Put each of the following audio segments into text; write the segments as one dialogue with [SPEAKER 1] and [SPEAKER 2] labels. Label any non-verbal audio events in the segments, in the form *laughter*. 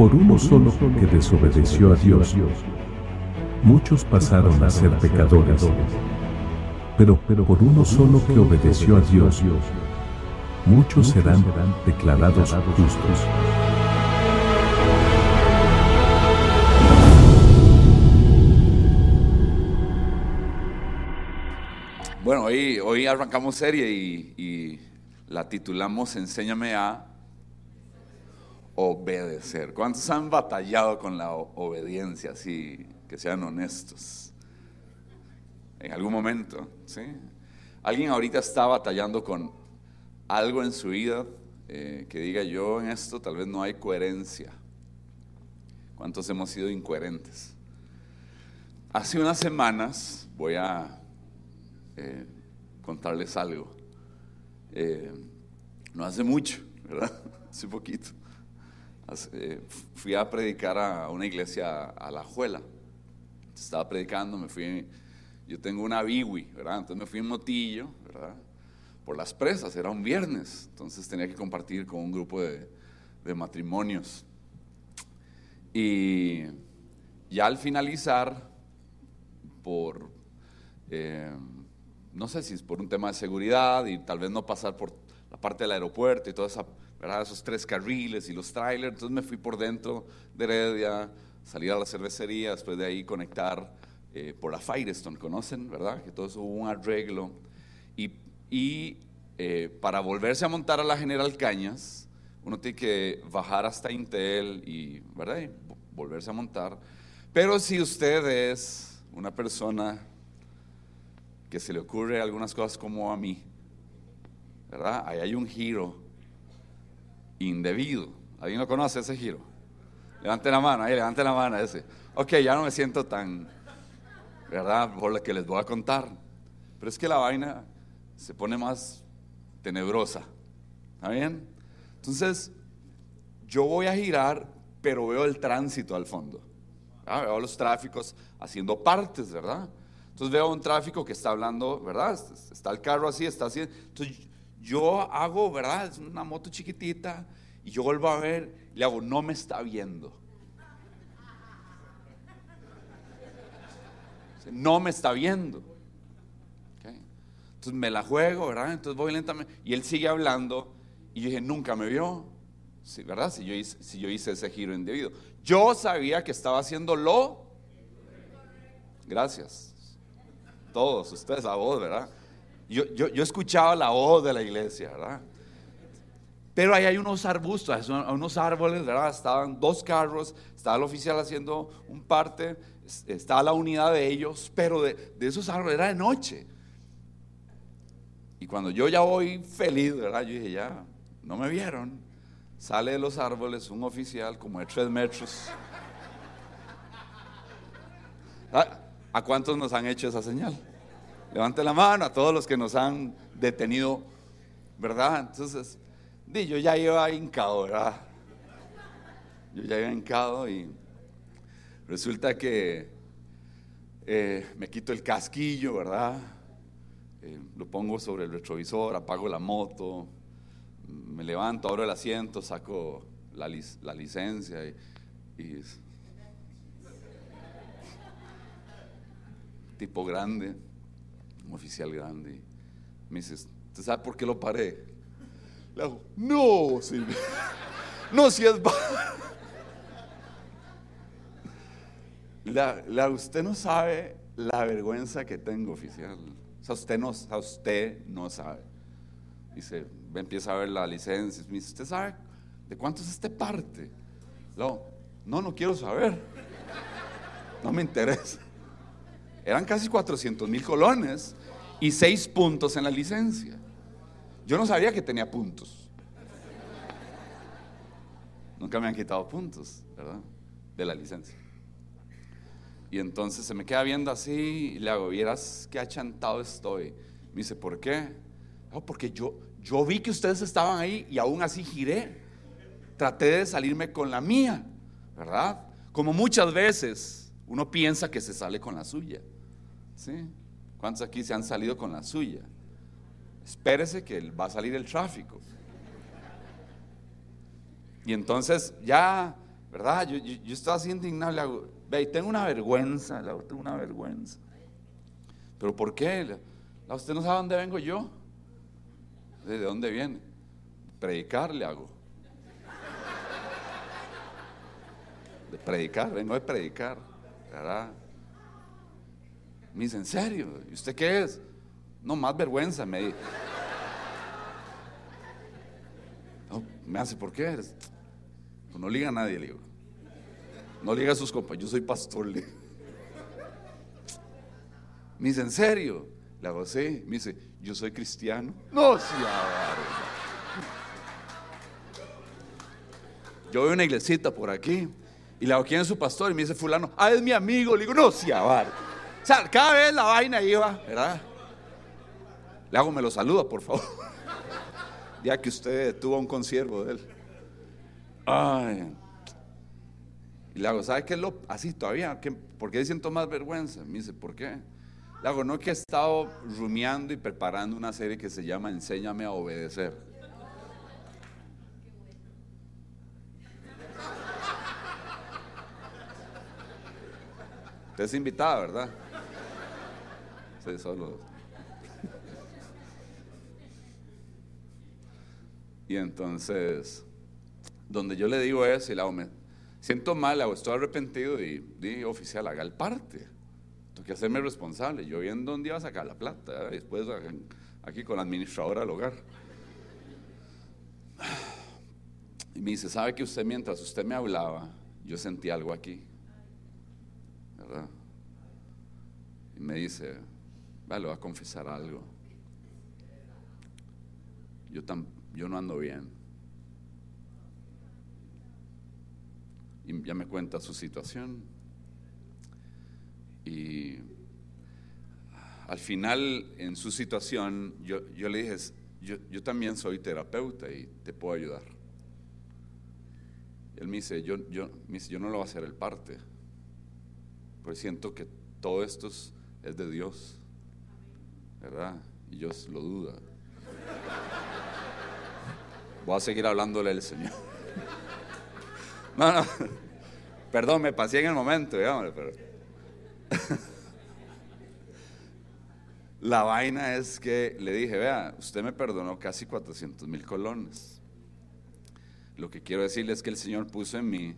[SPEAKER 1] por uno solo que desobedeció a Dios, muchos pasaron a ser pecadores. Pero, por uno solo que obedeció a Dios, muchos serán declarados justos.
[SPEAKER 2] Bueno, hoy, hoy arrancamos serie y, y la titulamos Enséñame a obedecer. ¿Cuántos han batallado con la obediencia? Así, que sean honestos. En algún momento, ¿sí? ¿Alguien ahorita está batallando con algo en su vida eh, que diga yo en esto tal vez no hay coherencia? ¿Cuántos hemos sido incoherentes? Hace unas semanas voy a eh, contarles algo. Eh, no hace mucho, ¿verdad? *laughs* Hace poquito. Eh, fui a predicar a una iglesia a La Juela. Estaba predicando, me fui, yo tengo una biwi. Entonces me fui en motillo, ¿verdad? Por las presas, era un viernes, entonces tenía que compartir con un grupo de, matrimonios. Y ya al finalizar, por, eh, no sé si es por un tema de seguridad y tal vez no pasar por la parte del aeropuerto y toda esa ¿verdad? esos tres carriles y los trailers. Entonces me fui por dentro de Heredia, salir a la cervecería, después de ahí conectar eh, por la Firestone, ¿conocen? ¿Verdad? Que todo eso hubo un arreglo. Y, y eh, para volverse a montar a la General Cañas, uno tiene que bajar hasta Intel y, ¿verdad? y volverse a montar. Pero si usted es una persona que se le ocurre algunas cosas como a mí, ¿verdad? Ahí hay un giro indebido. ¿Alguien lo conoce ese giro? Levante la mano, ahí, levante la mano ese. Ok, ya no me siento tan, ¿verdad? Por lo que les voy a contar. Pero es que la vaina se pone más tenebrosa. ¿Está bien? Entonces, yo voy a girar, pero veo el tránsito al fondo. Veo los tráficos haciendo partes, ¿verdad? Entonces veo un tráfico que está hablando, ¿verdad? Está el carro así, está así. Entonces yo hago, ¿verdad? Es una moto chiquitita y yo vuelvo a ver, le hago, no me está viendo. No me está viendo. Entonces me la juego, ¿verdad? Entonces voy lentamente y él sigue hablando y yo dije, nunca me vio. ¿verdad? Si yo, hice, si yo hice ese giro indebido. Yo sabía que estaba haciendo lo. Gracias. Todos, ustedes a vos, ¿verdad? Yo, yo, escuchaba la voz de la iglesia, ¿verdad? Pero ahí hay unos arbustos, unos árboles, ¿verdad? Estaban dos carros, estaba el oficial haciendo un parte, estaba la unidad de ellos, pero de, esos árboles era de noche. Y cuando yo ya voy feliz, ¿verdad? Yo dije, ya, no me vieron. Sale de los árboles un oficial como de tres metros. *laughs* Ah, ¿A cuántos nos han hecho esa señal? Levante la mano a todos los que nos han detenido, ¿verdad? Entonces, yo ya iba hincado, ¿verdad? Yo ya iba hincado y resulta que eh, me quito el casquillo, ¿verdad? Eh, lo pongo sobre el retrovisor, apago la moto, me levanto, abro el asiento, saco la, licencia y tipo grande oficial grande. Me dice, ¿usted sabe por qué lo paré? Le no, Silvia. *laughs* No, si es... La, usted no sabe la vergüenza que tengo, oficial. O sea, usted no, usted no sabe. Dice, empieza a ver la licencia. Me dice, ¿usted sabe de cuánto es este parte? No, no, no quiero saber. No me interesa. Eran casi 400 mil colones y seis puntos en la licencia. Yo no sabía que tenía puntos. Nunca me han quitado puntos, ¿verdad? De la licencia. Y entonces se me queda viendo así y le hago, vieras qué achantado estoy. Me dice, ¿por qué? Oh, porque yo, yo vi que ustedes estaban ahí y aún así giré. Traté de salirme con la mía, ¿verdad? Como muchas veces uno piensa que se sale con la suya. ¿Sí? ¿Cuántos aquí se han salido con la suya? Espérese que va a salir el tráfico. Y entonces ya ¿verdad? Yo, estaba así indignado, le hago, ve, tengo una vergüenza, le hago, tengo una vergüenza. ¿Pero por qué? ¿Usted no sabe dónde vengo yo? ¿De dónde viene? Predicar le hago. De predicar, vengo de predicar, ¿verdad? Me dice, ¿en serio? ¿Y usted qué es? No, más vergüenza, me dice. No, me hace, ¿por qué? Pues no liga a nadie, le digo. No liga a sus compañeros, yo soy pastor, le Me dice, ¿en serio? Le hago, sí. Me dice, yo soy cristiano. No, sí, Yo veo una iglesita por aquí y le hago, ¿quién es su pastor? Y me dice, fulano, ah, es mi amigo. Le digo, no, sí, O sea, cada vez la vaina iba, ¿verdad? Le hago, me lo saluda, por favor. *laughs* ya que usted tuvo un consiervo de él. Ay. Y le hago, ¿sabe qué es lo así todavía? ¿Por qué siento más vergüenza? Me dice, ¿por qué? Le hago, no que he estado rumiando y preparando una serie que se llama Enséñame a obedecer. Usted es invitada, ¿verdad? Sí, solo. Y entonces, donde yo le digo eso y hago, me siento mal, hago, estoy arrepentido y di, oficial, haga el parte que hacerme responsable. Yo viendo dónde iba a sacar la plata, y después aquí con la administradora del hogar. Y me dice, ¿sabe que usted mientras usted me hablaba, yo sentí algo aquí? ¿Verdad? Y me dice, vale, voy a confesar algo. Yo, tan, yo no ando bien. Y ya me cuenta su situación. Y al final, en su situación, yo, yo le dije, yo, yo, también soy terapeuta y te puedo ayudar. él me dice, yo, yo, me dice, yo no lo voy a hacer el parte, pues siento que todo esto es, de Dios, ¿verdad? Y yo lo duda. Voy a seguir hablándole al Señor. *laughs* No, no, perdón, me pasé en el momento, digamos, pero... *laughs* La vaina es que le dije, vea, usted me perdonó casi 400 mil colones. Lo que quiero decirle es que el Señor puso en mí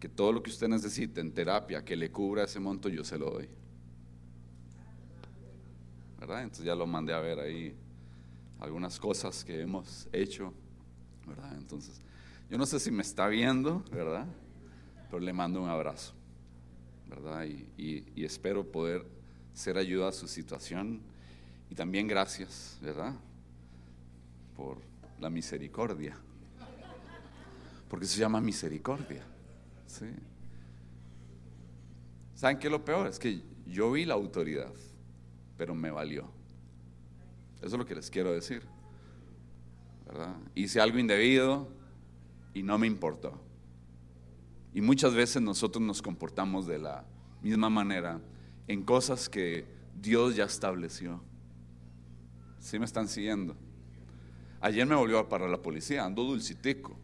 [SPEAKER 2] que todo lo que usted necesite en terapia que le cubra ese monto, yo se lo doy. ¿Verdad? Entonces ya lo mandé a ver ahí algunas cosas que hemos hecho, Entonces, yo no sé si me está viendo, ¿verdad? Pero le mando un abrazo. ¿verdad? Y, espero poder ser ayuda a su situación. Y también gracias, ¿verdad? Por la misericordia. Porque se llama misericordia. ¿sí? ¿Saben qué es lo peor? Es que yo vi la autoridad, pero me valió. Eso es lo que les quiero decir. Hice algo indebido y no me importó. Y muchas veces nosotros nos comportamos de la misma manera en cosas que Dios ya estableció. ¿Sí me están siguiendo? Ayer me volvió a parar la policía, ando dulcitico,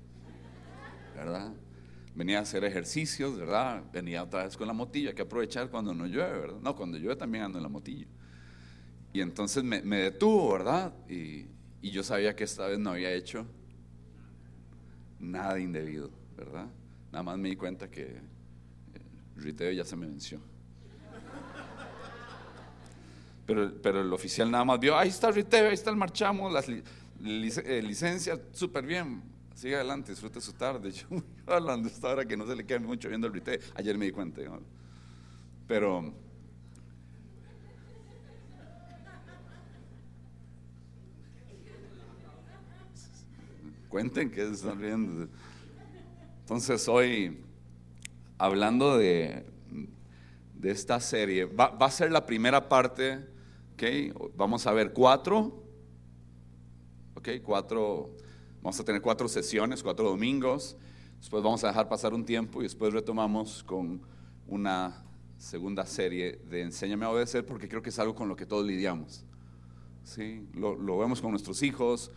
[SPEAKER 2] ¿verdad? Venía a hacer ejercicios, ¿verdad? Venía otra vez con la motilla, hay que aprovechar cuando no llueve, ¿verdad? No, cuando llueve también ando en la motilla. Y entonces me, detuvo, ¿verdad? Y, y yo sabía que esta vez no había hecho nada indebido, ¿verdad? Nada más me di cuenta que eh, riteo ya se me venció. Pero, pero el oficial nada más vio, ahí está riteo, ahí está el marchamo, las eh, licencias, súper bien. Sigue adelante, disfrute su tarde. *laughs* Yo hablando esta hora que no se le queda mucho viendo el riteo. Ayer me di cuenta. Pero cuenten que están riendo. Entonces hoy, hablando de, de esta serie, va, a ser la primera parte, ¿ok? Vamos a ver cuatro, ¿ok? Cuatro, vamos a tener cuatro sesiones, cuatro domingos, después vamos a dejar pasar un tiempo y después retomamos con una segunda serie de Enséñame a obedecer porque creo que es algo con lo que todos lidiamos. ¿sí? Lo, vemos con nuestros hijos,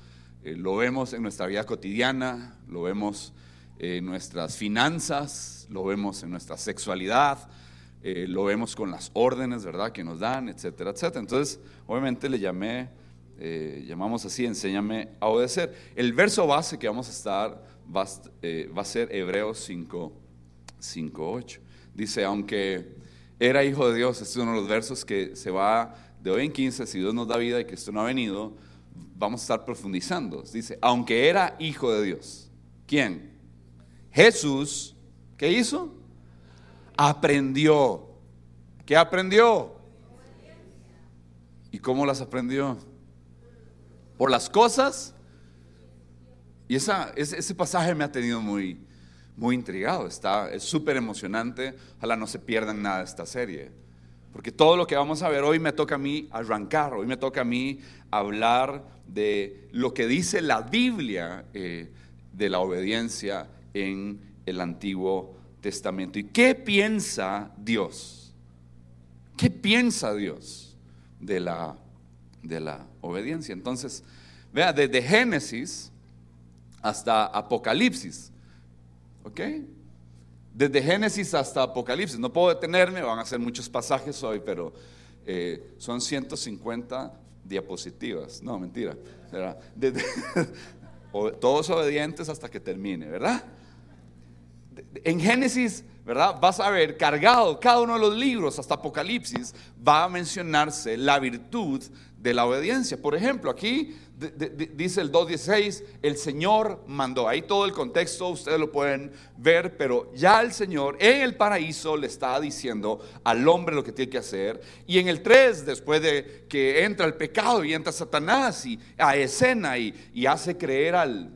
[SPEAKER 2] eh, lo vemos en nuestra vida cotidiana, lo vemos en nuestras finanzas, lo vemos en nuestra sexualidad, eh, lo vemos con las órdenes, ¿verdad?, que nos dan, etcétera, etcétera. Entonces, obviamente le llamé, eh, llamamos así, enséñame a obedecer. El verso base que vamos a estar va, va a ser Hebreos 5, 5, 8. Dice, aunque era hijo de Dios, este es uno de los versos que se va de hoy en 15, si Dios nos da vida y esto no ha venido, vamos a estar profundizando. Dice, aunque era hijo de Dios. ¿Quién? Jesús, ¿qué hizo? Aprendió. ¿Qué aprendió? ¿Y cómo las aprendió? Por las cosas. Y esa, ese, pasaje me ha tenido muy, muy intrigado. Está, es súper emocionante. Ojalá no se pierdan nada de esta serie. Porque todo lo que vamos a ver hoy me toca a mí arrancar. Hoy me toca a mí hablar de lo que dice la Biblia eh, de la obediencia en el Antiguo Testamento. ¿Y qué piensa Dios? ¿Qué piensa Dios de la, de la obediencia? Entonces, vea, desde Génesis hasta Apocalipsis, ¿ok? Desde Génesis hasta Apocalipsis, no puedo detenerme, van a ser muchos pasajes hoy, pero eh, son 150 diapositivas, no, mentira, *laughs* todos obedientes hasta que termine, ¿verdad? en Génesis, ¿verdad? Vas a ver cargado cada uno de los libros hasta Apocalipsis va a mencionarse la virtud de la obediencia. Por ejemplo, aquí dice el 2.16, el Señor mandó. Ahí todo el contexto ustedes lo pueden ver, pero ya el Señor en el paraíso le está diciendo al hombre lo que tiene que hacer. Y en el 3, después de que entra el pecado y entra Satanás y a escena y, y hace creer al...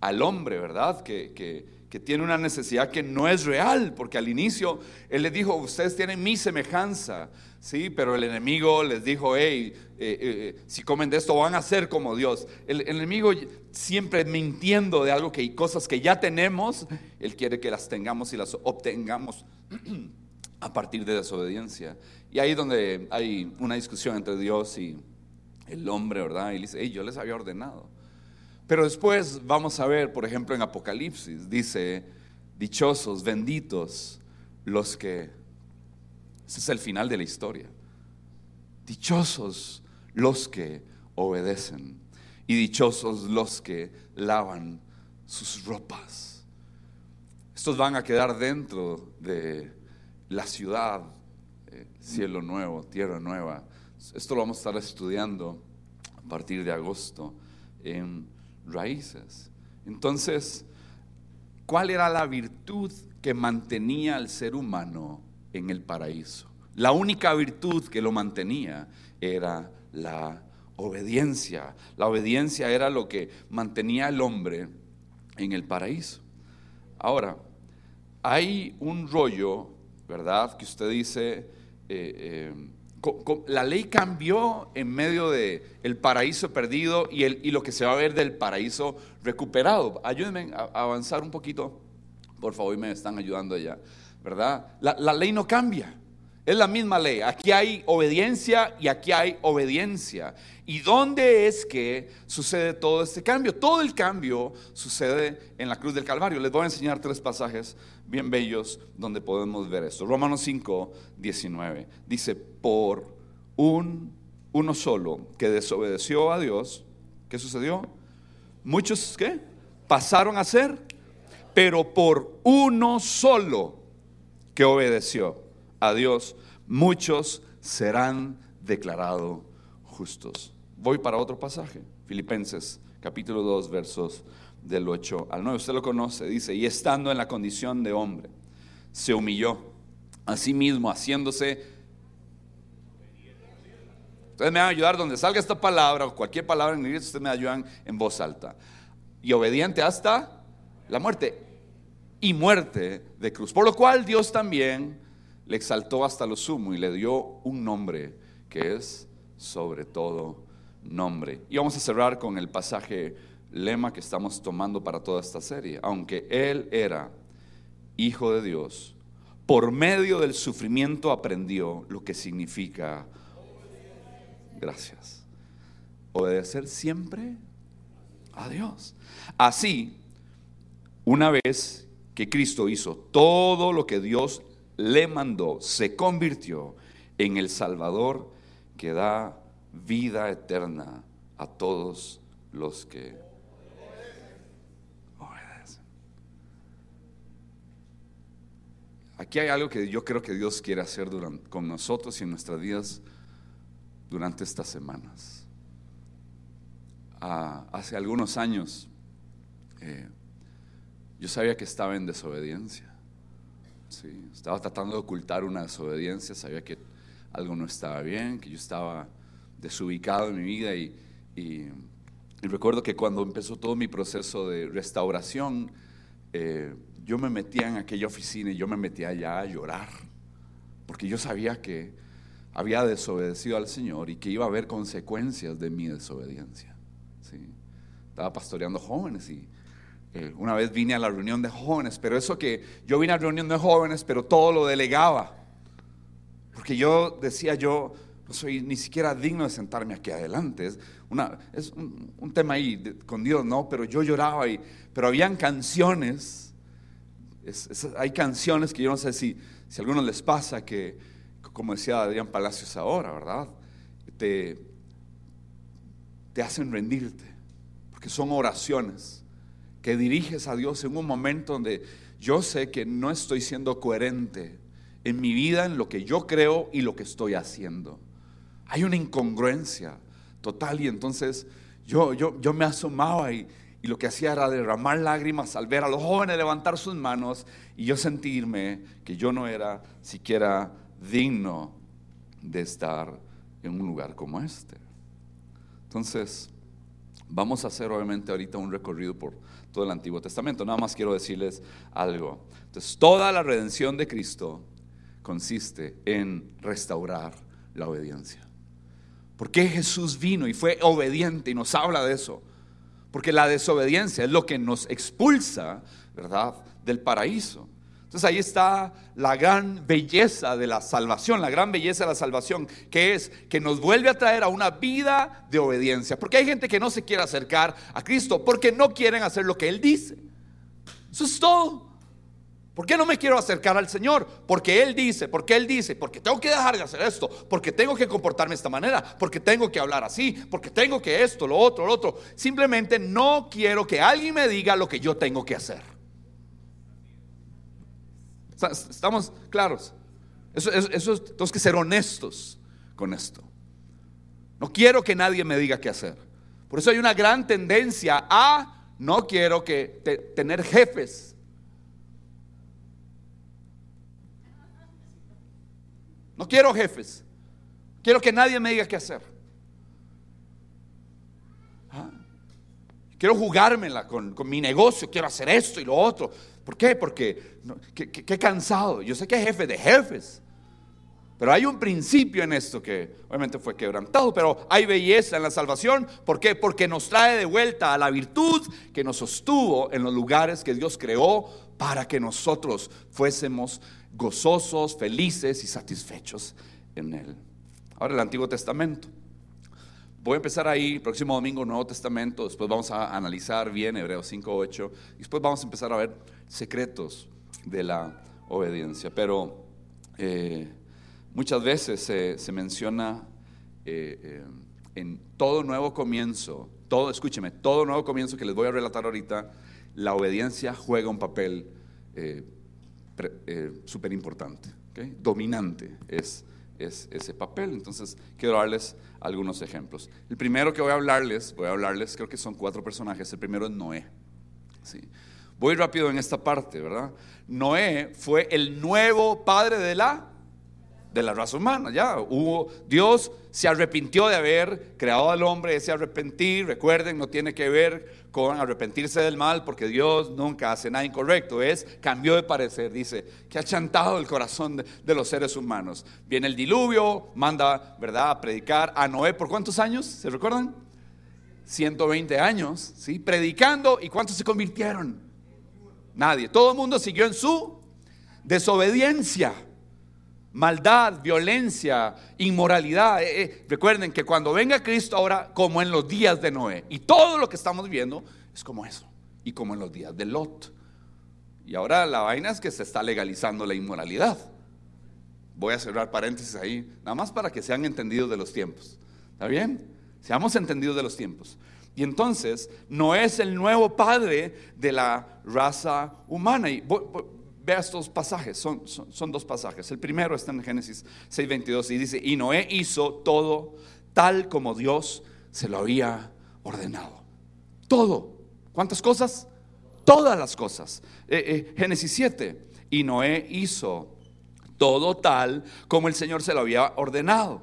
[SPEAKER 2] Al hombre, ¿verdad? Que, tiene una necesidad que no es real, porque al inicio Él les dijo, ustedes tienen mi semejanza, ¿sí? Pero el enemigo les dijo, hey, eh, eh, eh, si comen de esto van a ser como Dios. El, enemigo siempre mintiendo de algo que hay cosas que ya tenemos, Él quiere que las tengamos y las obtengamos *clears throat* a partir de desobediencia. Y ahí es donde hay una discusión entre Dios y el hombre, ¿verdad? Y dice, hey, yo les había ordenado. Pero después vamos a ver, por ejemplo, en Apocalipsis, dice, dichosos, benditos los que... Ese es el final de la historia. Dichosos los que obedecen y dichosos los que lavan sus ropas. Estos van a quedar dentro de la ciudad, eh, cielo nuevo, tierra nueva. Esto lo vamos a estar estudiando a partir de agosto en raíces. Entonces, ¿cuál era la virtud que mantenía al ser humano en el paraíso? La única virtud que lo mantenía era la obediencia. La obediencia era lo que mantenía al hombre en el paraíso. Ahora, hay un rollo, ¿verdad? Que usted dice, eh, eh, la ley cambió en medio de el paraíso perdido y, el, y lo que se va a ver del paraíso recuperado. Ayúdenme a, avanzar un poquito, por favor, y me están ayudando ya, ¿verdad? La, la ley no cambia. Es la misma ley. Aquí hay obediencia y aquí hay obediencia. ¿Y dónde es que sucede todo este cambio? Todo el cambio sucede en la cruz del Calvario. Les voy a enseñar tres pasajes bien bellos donde podemos ver esto. Romanos 5, 19. Dice, por un, uno solo que desobedeció a Dios, ¿qué sucedió? Muchos, ¿qué? Pasaron a ser, pero por uno solo que obedeció a Dios, muchos serán declarados justos. Voy para otro pasaje, Filipenses capítulo 2, versos del 8 al 9. Usted lo conoce, dice, y estando en la condición de hombre, se humilló a mismo, haciéndose... Ustedes me van a ayudar donde salga esta palabra o cualquier palabra en inglés, ustedes me ayudan en voz alta. Y obediente hasta la muerte y muerte de cruz. Por lo cual Dios también le exaltó hasta lo sumo y le dio un nombre que es sobre todo nombre. Y vamos a cerrar con el pasaje lema que estamos tomando para toda esta serie. Aunque Él era hijo de Dios, por medio del sufrimiento aprendió lo que significa gracias. Obedecer siempre a Dios. Así, una vez que Cristo hizo todo lo que Dios le mandó, se convirtió en el Salvador que da vida eterna a todos los que obedecen. Aquí hay algo que yo creo que Dios quiere hacer con nosotros y en nuestras vidas durante estas semanas. Ah, hace algunos años eh, yo sabía que estaba en desobediencia. Estaba tratando de ocultar una desobediencia, sabía que algo no estaba bien, que yo estaba desubicado en mi vida y, recuerdo que cuando empezó todo mi proceso de restauración, eh, yo me metía en aquella oficina y yo me metía allá a llorar, porque yo sabía que había desobedecido al Señor y que iba a haber consecuencias de mi desobediencia. Estaba pastoreando jóvenes y eh, una vez vine a la reunión de jóvenes, pero eso que yo vine a la reunión de jóvenes, pero todo lo delegaba. Porque yo decía, yo no soy ni siquiera digno de sentarme aquí adelante. Es, una, es un, tema ahí con Dios, ¿no? Pero yo lloraba, y, pero habían canciones, hay canciones que yo no sé si, si a algunos les pasa que, como decía Adrián Palacios ahora, ¿verdad? Te, te hacen rendirte, porque son oraciones que diriges a Dios en un momento donde yo sé que no estoy siendo coherente en mi vida, en lo que yo creo y lo que estoy haciendo. Hay una incongruencia total y entonces yo, yo, yo me asomaba y, y lo que hacía era derramar lágrimas al ver a los jóvenes levantar sus manos y yo sentirme que yo no era siquiera digno de estar en un lugar como este. Entonces, vamos a hacer obviamente ahorita un recorrido por todo el Antiguo Testamento. Nada más quiero decirles algo. Entonces, toda la redención de Cristo consiste en restaurar la obediencia. ¿Por qué Jesús vino y fue obediente y nos habla de eso? Porque la desobediencia es lo que nos expulsa, ¿verdad?, del paraíso. Entonces ahí está la gran belleza de la salvación, la gran belleza de la salvación, que es que nos vuelve a traer a una vida de obediencia. Porque hay gente que no se quiere acercar a Cristo porque no quieren hacer lo que Él dice. Eso es todo. ¿Por qué no me quiero acercar al Señor? Porque Él dice, porque Él dice, porque tengo que dejar de hacer esto, porque tengo que comportarme de esta manera, porque tengo que hablar así, porque tengo que esto, lo otro, lo otro. Simplemente no quiero que alguien me diga lo que yo tengo que hacer. ¿Estamos claros? Eso, tenemos que ser honestos con esto. No quiero que nadie me diga qué hacer. Por eso hay una gran tendencia a no quiero que tener jefes. No quiero jefes. Quiero que nadie me diga qué hacer. Ah. Quiero jugármela con, con mi negocio. Quiero hacer esto y lo otro. ¿Por qué? Porque qué, cansado. Yo sé que es jefe de jefes. Pero hay un principio en esto que obviamente fue quebrantado, pero hay belleza en la salvación. ¿Por qué? Porque nos trae de vuelta a la virtud que nos sostuvo en los lugares que Dios creó para que nosotros fuésemos gozosos, felices y satisfechos en Él. Ahora el Antiguo Testamento. Voy a empezar ahí, próximo domingo, Nuevo Testamento, después vamos a analizar bien Hebreos 5, 8, y después vamos a empezar a ver secretos de la obediencia. Pero eh, muchas veces se, menciona eh, eh, en todo nuevo comienzo, todo, escúcheme, todo nuevo comienzo que les voy a relatar ahorita, la obediencia juega un papel súper importante, dominante es es ese papel. Entonces, quiero darles algunos ejemplos. El primero que voy a hablarles, voy a hablarles, creo que son cuatro personajes. El primero es Noé. ¿sí? Voy rápido en esta parte, ¿verdad? Noé fue el nuevo padre de la de la raza humana, ya hubo Dios se arrepintió de haber creado al hombre, ese arrepentir, recuerden, no tiene que ver con arrepentirse del mal, porque Dios nunca hace nada incorrecto, es cambió de parecer, dice, que ha chantado el corazón de, los seres humanos. Viene el diluvio, manda, ¿verdad?, a predicar a Noé por cuántos años, ¿se recuerdan? 120 años, ¿sí? Predicando, ¿y cuántos se convirtieron? Nadie, todo el mundo siguió en su desobediencia maldad, violencia, inmoralidad. Eh, eh, recuerden que cuando venga Cristo ahora, como en los días de Noé, y todo lo que estamos viendo es como eso, y como en los días de Lot. Y ahora la vaina es que se está legalizando la inmoralidad. Voy a cerrar paréntesis ahí, nada más para que sean entendidos de los tiempos. ¿Está bien? Seamos entendidos de los tiempos. Y entonces, no es el nuevo padre de la raza humana. Y vea estos pasajes, son, son, dos pasajes. El primero está en Génesis 6:22 y dice, y Noé hizo todo tal como Dios se lo había ordenado. Todo. ¿Cuántas cosas? Todas las cosas. Eh, eh, Génesis 7, y Noé hizo todo tal como el Señor se lo había ordenado.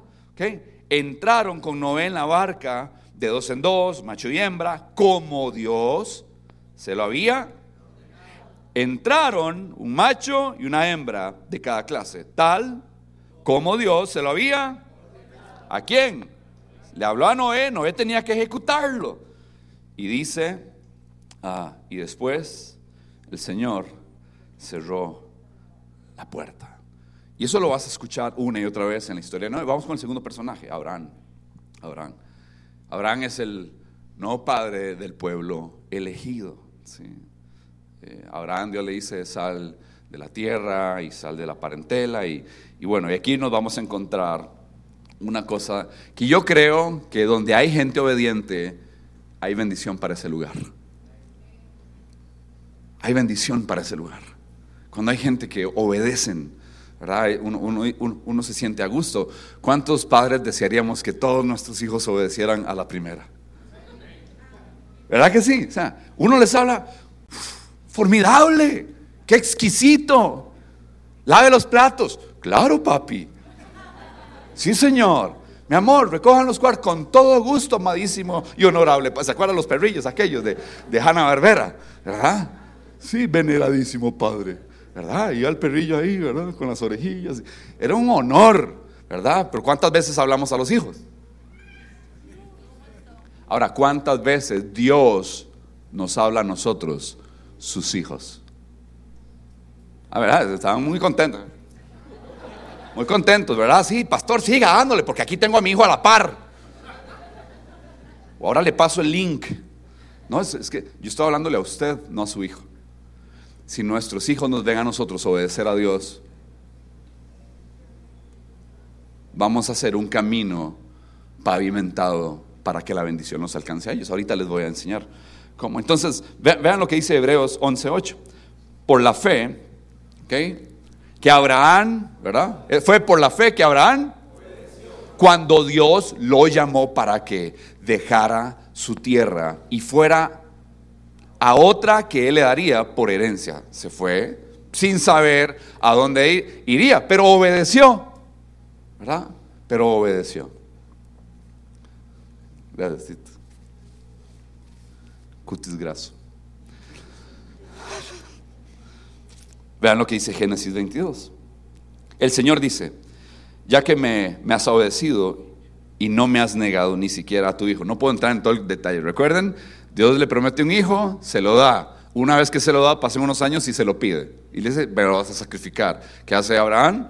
[SPEAKER 2] Entraron con Noé en la barca de dos en dos, macho y hembra, como Dios se lo había. Entraron un macho y una hembra de cada clase, tal como Dios se lo había. ¿A quién? Le habló a Noé, Noé tenía que ejecutarlo. Y dice, ah, y después el Señor cerró la puerta. Y eso lo vas a escuchar una y otra vez en la historia. No, vamos con el segundo personaje, Abraham. Abraham. Abraham es el no padre del pueblo elegido. Eh, Abraham Dios le dice sal de la tierra y sal de la parentela. Y, y bueno, y aquí nos vamos a encontrar una cosa que yo creo que donde hay gente obediente, hay bendición para ese lugar. Hay bendición para ese lugar. Cuando hay gente que obedecen uno, se siente a gusto. ¿Cuántos padres desearíamos que todos nuestros hijos obedecieran a la primera? ¿Verdad que sí? O sea, uno les habla, formidable, qué exquisito. Lave los platos. Claro, papi. Sí, señor. Mi amor, recojan los cuartos con todo gusto, amadísimo y honorable. ¿Se acuerdan los perrillos aquellos de, de Hanna Barbera? ¿Verdad? Sí, veneradísimo padre. ¿Verdad? Y el perrillo ahí, ¿verdad? Con las orejillas. Era un honor, ¿verdad? Pero ¿cuántas veces hablamos a los hijos? Ahora, ¿cuántas veces Dios nos habla a nosotros, sus hijos? A ver, estaban muy contentos. Muy contentos, ¿verdad? Sí, pastor, siga dándole, porque aquí tengo a mi hijo a la par. Ahora le paso el link. No, es, es que yo estoy hablándole a usted, no a su hijo si nuestros hijos nos ven a nosotros obedecer a Dios, vamos a hacer un camino pavimentado para que la bendición nos alcance a ellos. Ahorita les voy a enseñar cómo. Entonces, vean lo que dice Hebreos 11:8. Por la fe, Que Abraham, ¿verdad? Eh, fue por la fe que Abraham, cuando Dios lo llamó para que dejara su tierra y fuera a otra que él le daría por herencia. Se fue sin saber a dónde iría, pero obedeció, ¿verdad? Pero obedeció. Gracias. Cutis graso. Vean lo que dice Génesis 22. El Señor dice, ya que me, me, has obedecido y no me has negado ni siquiera a tu hijo. No puedo entrar en todo el detalle. Recuerden, Dios le promete un hijo, se lo da. Una vez que se lo da, pasan unos años y se lo pide. Y le dice, lo vas a sacrificar. ¿Qué hace Abraham?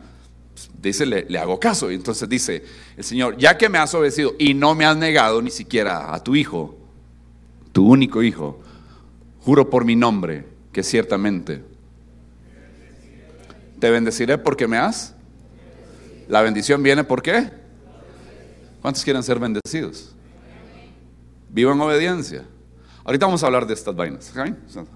[SPEAKER 2] Pues, dice, le, hago caso. Y entonces dice el Señor, ya que me has obedecido y no me has negado ni siquiera a tu hijo, tu único hijo, juro por mi nombre que ciertamente te bendeciré porque me has. La bendición viene por qué? ¿Cuántos quieren ser bendecidos? Vivo en obediencia. Ahorita vamos a hablar de estas vainas.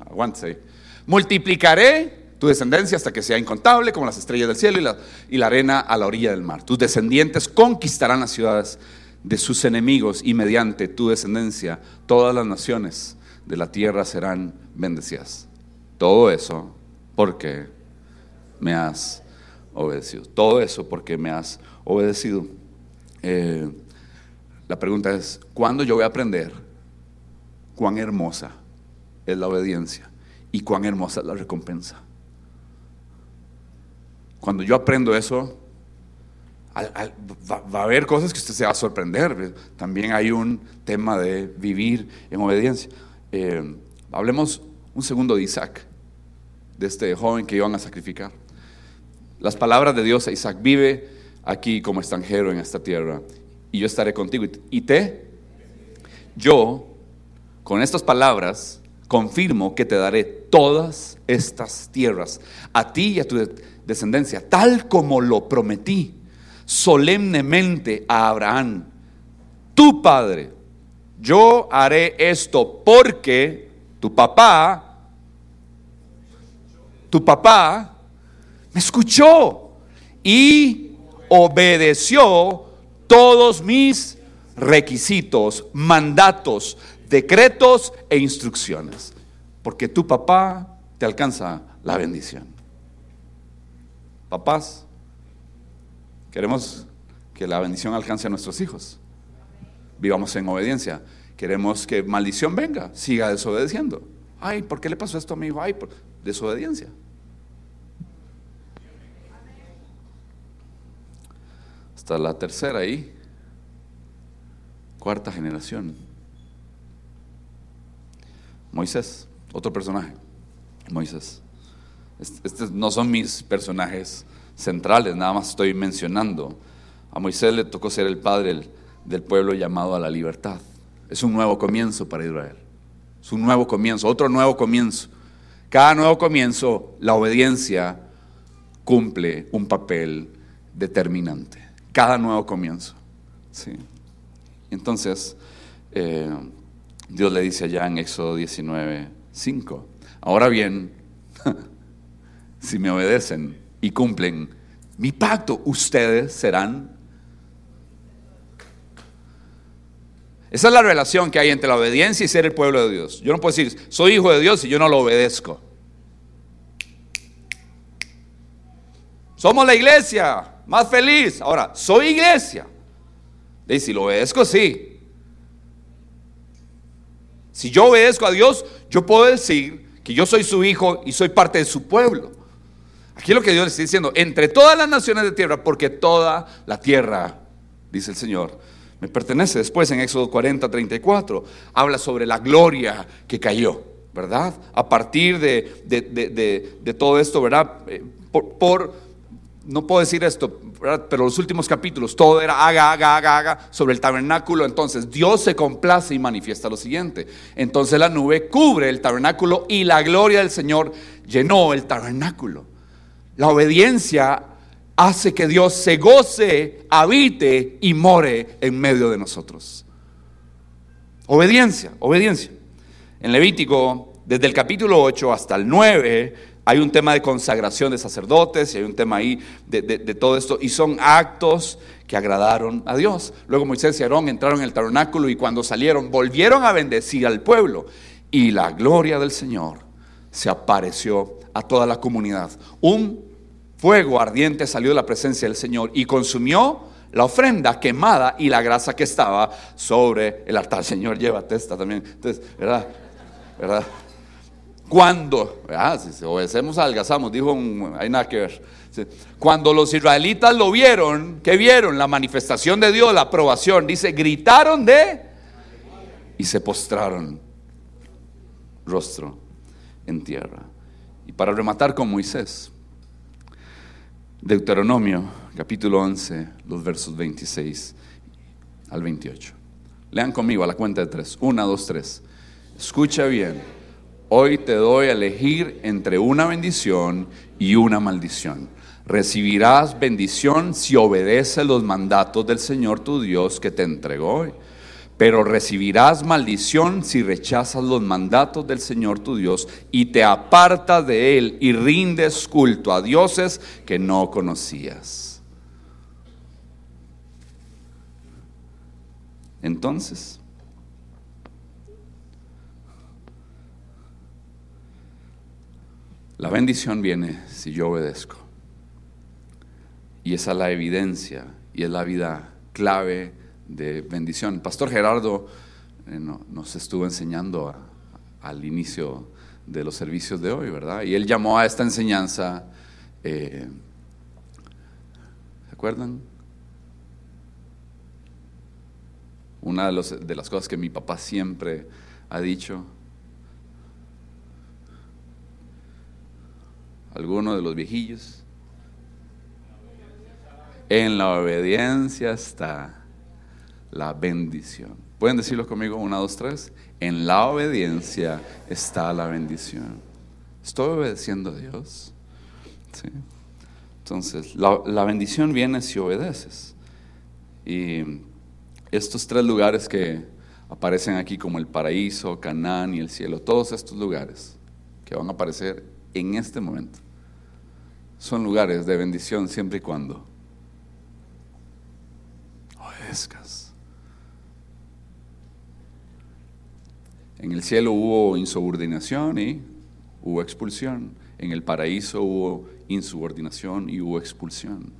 [SPEAKER 2] Aguántese Multiplicaré tu descendencia hasta que sea incontable como las estrellas del cielo y la, y la arena a la orilla del mar. Tus descendientes conquistarán las ciudades de sus enemigos y mediante tu descendencia todas las naciones de la tierra serán bendecidas. Todo eso porque me has obedecido. Todo eso porque me has obedecido. Eh, la pregunta es, ¿cuándo yo voy a aprender cuán hermosa es la obediencia y cuán hermosa es la recompensa. Cuando yo aprendo eso, va, a haber cosas que usted se va a sorprender. También hay un tema de vivir en obediencia. Eh, hablemos un segundo de Isaac, de este joven que iban a sacrificar. Las palabras de Dios a Isaac, vive aquí como extranjero en esta tierra y yo estaré contigo. Y te, yo con estas palabras confirmo que te daré todas estas tierras, a ti y a tu descendencia, tal como lo prometí solemnemente a Abraham, tu padre. Yo haré esto porque tu papá, tu papá, me escuchó y obedeció todos mis requisitos, mandatos, decretos e instrucciones. Porque tu papá te alcanza la bendición. Papás, queremos que la bendición alcance a nuestros hijos. Vivamos en obediencia. Queremos que maldición venga, siga desobedeciendo. Ay, ¿por qué le pasó esto a mi hijo? Ay, por desobediencia. Hasta la tercera ahí, cuarta generación. Moisés, otro personaje. Moisés. Estos no son mis personajes centrales, nada más estoy mencionando. A Moisés le tocó ser el padre del pueblo llamado a la libertad. Es un nuevo comienzo para Israel. Es un nuevo comienzo, otro nuevo comienzo. Cada nuevo comienzo, la obediencia cumple un papel determinante cada nuevo comienzo. ¿sí? Entonces, eh, Dios le dice allá en Éxodo 19, 5, ahora bien, *laughs* si me obedecen y cumplen mi pacto, ustedes serán... Esa es la relación que hay entre la obediencia y ser el pueblo de Dios. Yo no puedo decir, soy hijo de Dios y yo no lo obedezco. Somos la iglesia, más feliz. Ahora, soy iglesia. Y si lo obedezco, sí. Si yo obedezco a Dios, yo puedo decir que yo soy su hijo y soy parte de su pueblo. Aquí lo que Dios le está diciendo, entre todas las naciones de tierra, porque toda la tierra, dice el Señor, me pertenece. Después en Éxodo 40, 34, habla sobre la gloria que cayó, ¿verdad? A partir de, todo esto, ¿verdad? Eh, por no puedo decir esto, pero los últimos capítulos, todo era haga, haga, haga, haga sobre el tabernáculo. Entonces Dios se complace y manifiesta lo siguiente. Entonces la nube cubre el tabernáculo y la gloria del Señor llenó el tabernáculo. La obediencia hace que Dios se goce, habite y more en medio de nosotros. Obediencia, obediencia. En Levítico, desde el capítulo 8 hasta el 9, hay un tema de consagración de sacerdotes y hay un tema ahí de, todo esto. Y son actos que agradaron a Dios. Luego Moisés y Aarón entraron en el tabernáculo y cuando salieron volvieron a bendecir al pueblo. Y la gloria del Señor se apareció a toda la comunidad. Un fuego ardiente salió de la presencia del Señor y consumió la ofrenda quemada y la grasa que estaba sobre el altar. Señor, llévate esta también. Entonces, ¿verdad? ¿verdad? Cuando, si obedecemos algazamos, dijo, hay nada que ver. Cuando los israelitas lo vieron, ¿qué vieron? La manifestación de Dios, la aprobación. Dice, gritaron de y se postraron rostro en tierra. Y para rematar con Moisés, Deuteronomio capítulo 11, los versos 26 al 28. Lean conmigo a la cuenta de tres. Una, dos, tres. Escucha bien Hoy te doy a elegir entre una bendición y una maldición. Recibirás bendición si obedeces los mandatos del Señor tu Dios que te entregó hoy. Pero recibirás maldición si rechazas los mandatos del Señor tu Dios y te apartas de Él y rindes culto a dioses que no conocías. Entonces, La bendición viene si yo obedezco. Y esa es la evidencia y es la vida clave de bendición. Pastor Gerardo eh, nos estuvo enseñando al inicio de los servicios de hoy, ¿verdad? Y él llamó a esta enseñanza, eh, ¿se acuerdan? Una de, de las cosas que mi papá siempre ha dicho, alguno de los viejillos. En la obediencia está la bendición. ¿Pueden decirlo conmigo? Una, dos, tres. En la obediencia está la bendición. ¿Estoy obedeciendo a Dios? ¿Sí? Entonces, la, la bendición viene si obedeces. Y estos tres lugares que aparecen aquí como el paraíso, Canaán y el cielo, todos estos lugares que van a aparecer en este momento, son lugares de bendición siempre y cuando obedezcas. En el cielo hubo insubordinación y hubo expulsión. En el paraíso hubo insubordinación y hubo expulsión.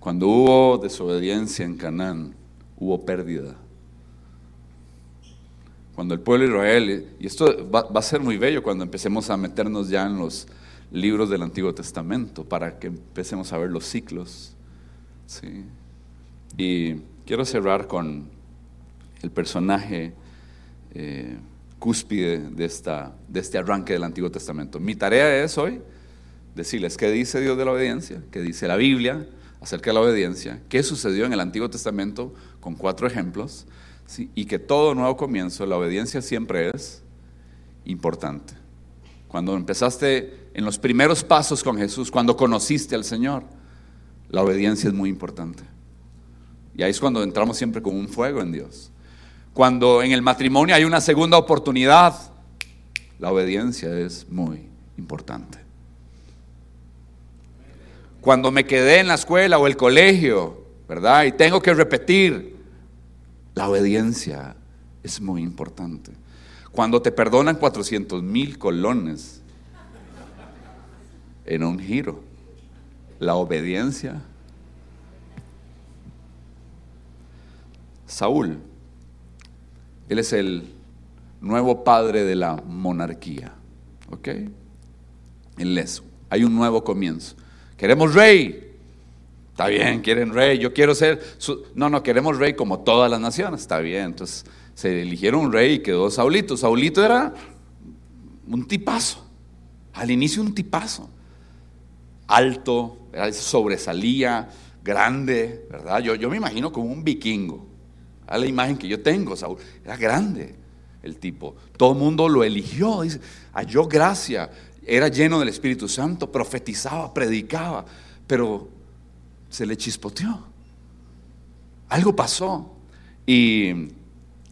[SPEAKER 2] Cuando hubo desobediencia en Canaán, hubo pérdida. Cuando el pueblo de Israel, y esto va, a ser muy bello cuando empecemos a meternos ya en los libros del Antiguo Testamento, para que empecemos a ver los ciclos. Y quiero cerrar con el personaje eh, cúspide de, esta, de este arranque del Antiguo Testamento. Mi tarea es hoy decirles qué dice Dios de la obediencia, qué dice la Biblia, acerca de la obediencia, qué sucedió en el Antiguo Testamento con cuatro ejemplos, y que todo nuevo comienzo, la obediencia siempre es importante. Cuando empezaste en los primeros pasos con Jesús, cuando conociste al Señor, la obediencia es muy importante. Y ahí es cuando entramos siempre con un fuego en Dios. Cuando en el matrimonio hay una segunda oportunidad, la obediencia es muy importante cuando me quedé en la escuela o el colegio, ¿verdad? Y tengo que repetir, la obediencia es muy importante. Cuando te perdonan 400 mil colones en un giro, la obediencia. Saúl, él es el nuevo padre de la monarquía, ¿ok? Él es, hay un nuevo comienzo. Queremos rey. Está bien, quieren rey. Yo quiero ser... No, no, queremos rey como todas las naciones. Está bien. Entonces se eligieron un rey y quedó Saulito. Saulito era un tipazo. Al inicio un tipazo. Alto, sobresalía, grande, ¿verdad? Yo, yo me imagino como un vikingo. A la imagen que yo tengo, Saúl. Era grande el tipo. Todo el mundo lo eligió. Dice, halló gracia era lleno del Espíritu Santo, profetizaba, predicaba, pero se le chispoteó. Algo pasó. Y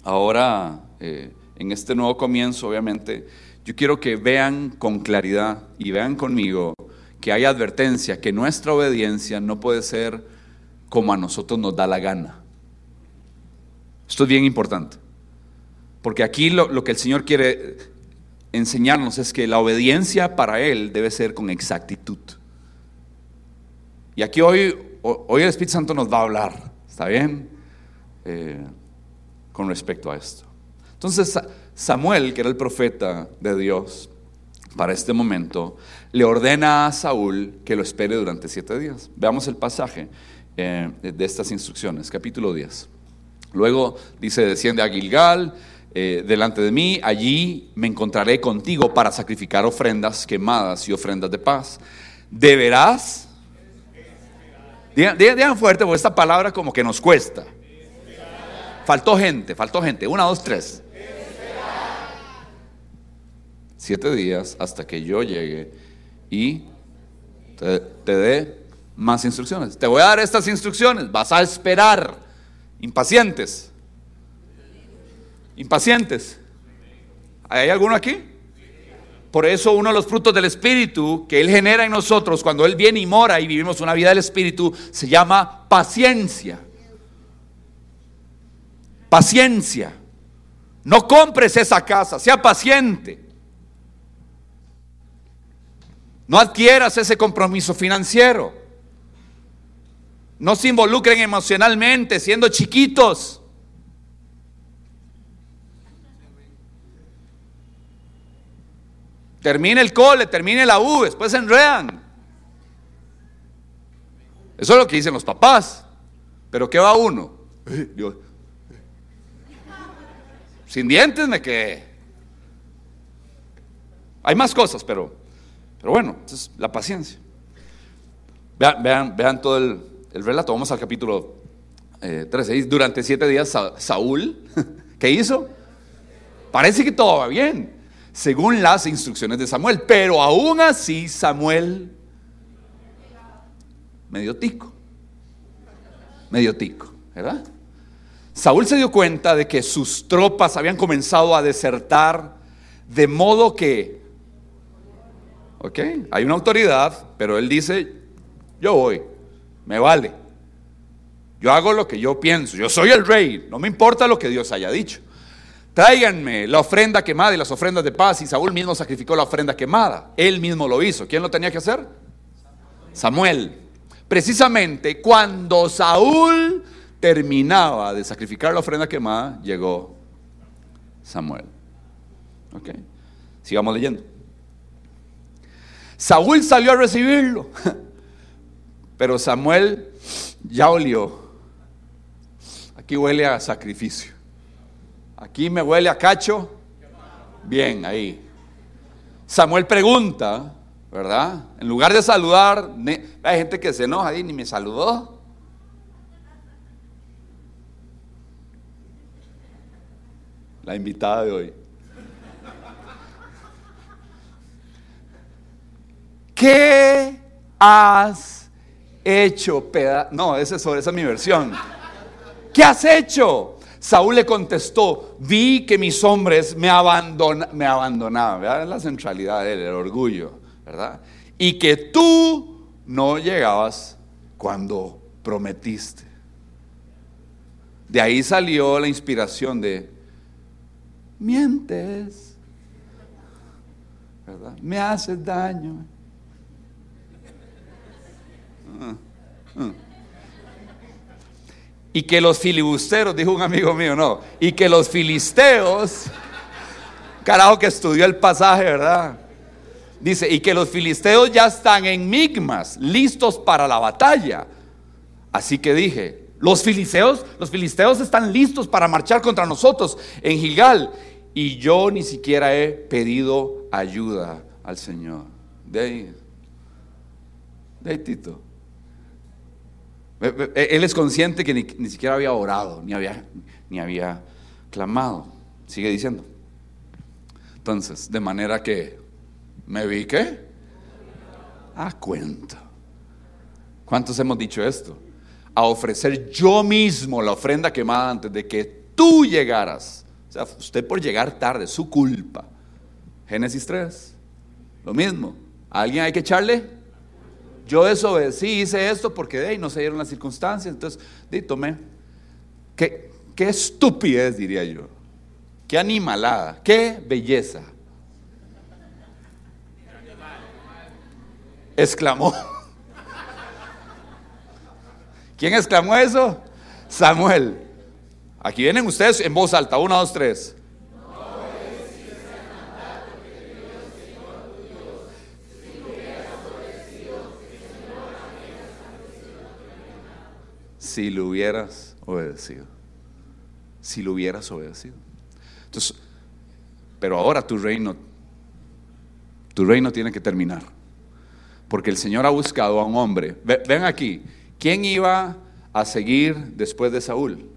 [SPEAKER 2] ahora, eh, en este nuevo comienzo, obviamente, yo quiero que vean con claridad y vean conmigo que hay advertencia, que nuestra obediencia no puede ser como a nosotros nos da la gana. Esto es bien importante. Porque aquí lo, lo que el Señor quiere enseñarnos es que la obediencia para Él debe ser con exactitud. Y aquí hoy, hoy el Espíritu Santo nos va a hablar, ¿está bien? Eh, con respecto a esto. Entonces Samuel, que era el profeta de Dios para este momento, le ordena a Saúl que lo espere durante siete días. Veamos el pasaje eh, de estas instrucciones, capítulo 10. Luego dice, desciende a Gilgal eh, delante de mí, allí me encontraré contigo para sacrificar ofrendas quemadas y ofrendas de paz. Deberás, digan, fuerte, porque esta palabra como que nos cuesta. Faltó gente, faltó gente. Una, dos, tres. Siete días hasta que yo llegue y te, te dé más instrucciones. Te voy a dar estas instrucciones. Vas a esperar, impacientes. Impacientes. ¿Hay alguno aquí? Por eso uno de los frutos del Espíritu que Él genera en nosotros cuando Él viene y mora y vivimos una vida del Espíritu se llama paciencia. Paciencia. No compres esa casa, sea paciente. No adquieras ese compromiso financiero. No se involucren emocionalmente siendo chiquitos. Termine el cole, termine la U, después se enredan. Eso es lo que dicen los papás. Pero ¿qué va uno? Sin dientes me quedé. Hay más cosas, pero, pero bueno, es la paciencia. Vean, vean, vean todo el, relato. Vamos al capítulo eh, 13, durante siete días Saúl, *laughs* ¿qué hizo? Parece que todo va bien, según las instrucciones de Samuel, pero aún así Samuel medio tico, medio tico, ¿verdad? Saúl se dio cuenta de que sus tropas habían comenzado a desertar, de modo que, ok, hay una autoridad, pero él dice, yo voy, me vale. Yo hago lo que yo pienso, yo soy el rey, no me importa lo que Dios haya dicho. Tráiganme la ofrenda quemada y las ofrendas de paz. Y Saúl mismo sacrificó la ofrenda quemada. Él mismo lo hizo. ¿Quién lo tenía que hacer? Samuel. Precisamente cuando Saúl terminaba de sacrificar la ofrenda quemada, llegó Samuel. ¿Ok? Sigamos leyendo. Saúl salió a recibirlo, *laughs* pero Samuel ya olió. Aquí huele a sacrificio. Aquí me huele a cacho. Bien, ahí. Samuel pregunta, ¿verdad? En lugar de saludar, hay gente que se enoja y ni me saludó. la invitada de hoy. ¿Qué has hecho? Peda no, esa es, esa es mi versión. ¿Qué has hecho? Saúl le contestó, vi que mis hombres me, abandon me abandonaban, ¿verdad? La centralidad del el orgullo, ¿verdad? Y que tú no llegabas cuando prometiste. De ahí salió la inspiración de, mientes, ¿verdad? Me haces daño. Ah, ah. Y que los filibusteros, dijo un amigo mío, no, y que los filisteos, carajo que estudió el pasaje, ¿verdad? Dice, y que los filisteos ya están en Migmas, listos para la batalla. Así que dije, los filisteos, los filisteos están listos para marchar contra nosotros en Gilgal y yo ni siquiera he pedido ayuda al Señor. De ahí, de ahí Tito. Él es consciente que ni, siquiera había orado, ni había, ni había clamado. Sigue diciendo. Entonces, de manera que me vi que a cuento. ¿Cuántos hemos dicho esto? a ofrecer yo mismo la ofrenda quemada antes de que tú llegaras. O sea, usted por llegar tarde, su culpa. Génesis 3, lo mismo. ¿A alguien hay que echarle? Yo desobedecí, hice esto porque de no se dieron las circunstancias. Entonces, di, tomé. Qué, qué estupidez, diría yo. Qué animalada, qué belleza. Exclamó. *laughs* ¿Quién exclamó eso? Samuel. Aquí vienen ustedes en voz alta. Uno, dos, tres. Si lo hubieras obedecido. Si lo hubieras obedecido. Entonces, pero ahora tu reino, tu reino tiene que terminar. Porque el Señor ha buscado a un hombre. Ven aquí, ¿Quién iba a seguir después de Saúl?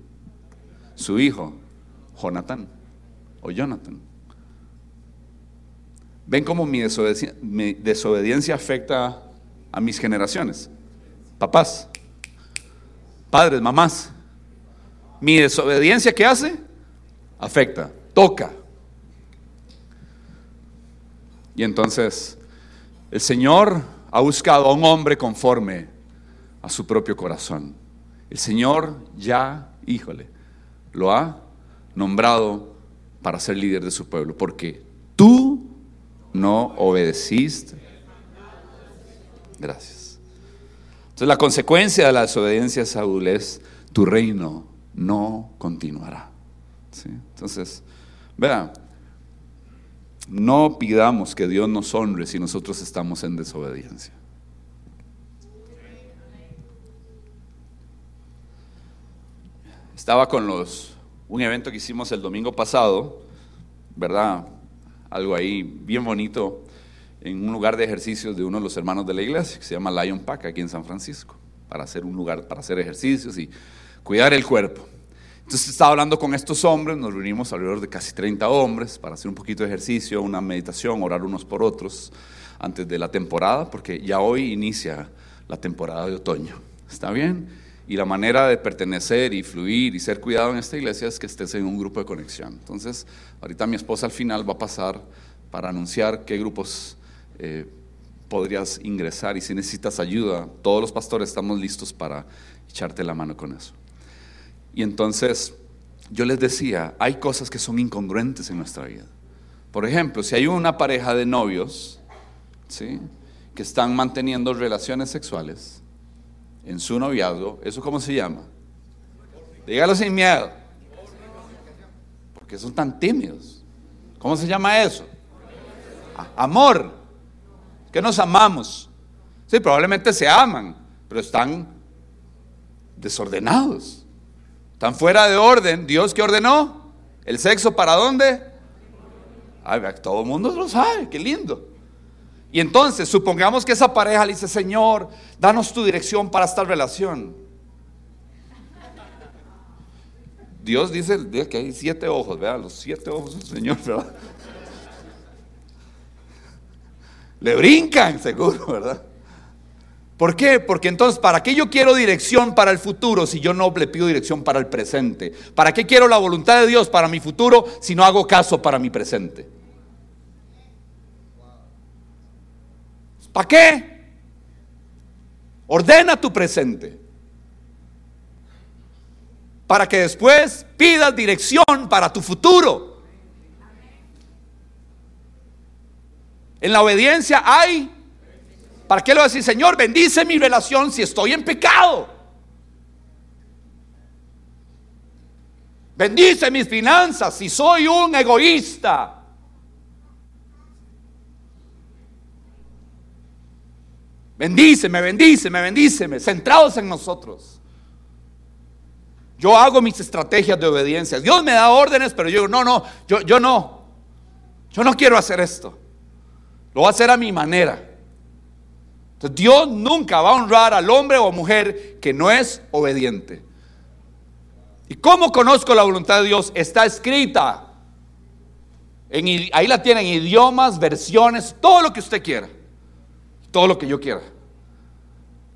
[SPEAKER 2] Su hijo, Jonatán o Jonathan. ¿Ven cómo mi desobediencia, afecta a mis generaciones? Papás, padres, mamás. Mi desobediencia, ¿qué hace? Afecta, toca. Y entonces, el Señor ha buscado a un hombre conforme a su propio corazón. El Señor ya, híjole, lo ha nombrado para ser líder de su pueblo, porque tú no obedeciste. Gracias. Entonces la consecuencia de la desobediencia a Saúl es tu reino no continuará. Entonces, vea, no pidamos que Dios nos honre si nosotros estamos en desobediencia. Estaba con los, un evento que hicimos el domingo pasado, ¿verdad? Algo ahí bien bonito, en un lugar de ejercicios de uno de los hermanos de la iglesia, que se llama Lion Pack, aquí en San Francisco, para hacer un lugar para hacer ejercicios y cuidar el cuerpo. Entonces estaba hablando con estos hombres, nos reunimos alrededor de casi 30 hombres para hacer un poquito de ejercicio, una meditación, orar unos por otros antes de la temporada, porque ya hoy inicia la temporada de otoño. ¿Está bien? Y la manera de pertenecer y fluir y ser cuidado en esta iglesia es que estés en un grupo de conexión. Entonces, ahorita mi esposa al final va a pasar para anunciar qué grupos eh, podrías ingresar y si necesitas ayuda, todos los pastores estamos listos para echarte la mano con eso. Y entonces yo les decía, hay cosas que son incongruentes en nuestra vida. Por ejemplo, si hay una pareja de novios, ¿sí? que están manteniendo relaciones sexuales en su noviazgo, ¿eso cómo se llama? Dígalo sin miedo. Porque son tan tímidos. ¿Cómo se llama eso? Amor. Que nos amamos. Sí, probablemente se aman, pero están desordenados. Están fuera de orden. ¿Dios qué ordenó? ¿El sexo para dónde? Ay, todo el mundo lo sabe, qué lindo. Y entonces, supongamos que esa pareja le dice, Señor, danos tu dirección para esta relación. Dios dice, que hay siete ojos, vea, los siete ojos del Señor, ¿verdad? Le brincan, seguro, ¿verdad? ¿Por qué? Porque entonces, ¿para qué yo quiero dirección para el futuro si yo no le pido dirección para el presente? ¿Para qué quiero la voluntad de Dios para mi futuro si no hago caso para mi presente? ¿Para qué? Ordena tu presente. Para que después pidas dirección para tu futuro. En la obediencia hay ¿Para qué lo decir, Señor, bendice mi relación si estoy en pecado? Bendice mis finanzas si soy un egoísta. Bendíceme, bendíceme, bendíceme, centrados en nosotros. Yo hago mis estrategias de obediencia. Dios me da órdenes, pero yo digo, no, no, yo, yo no. Yo no quiero hacer esto. Lo voy a hacer a mi manera. Entonces Dios nunca va a honrar al hombre o mujer que no es obediente. ¿Y cómo conozco la voluntad de Dios? Está escrita. En, ahí la tienen, idiomas, versiones, todo lo que usted quiera. Todo lo que yo quiera.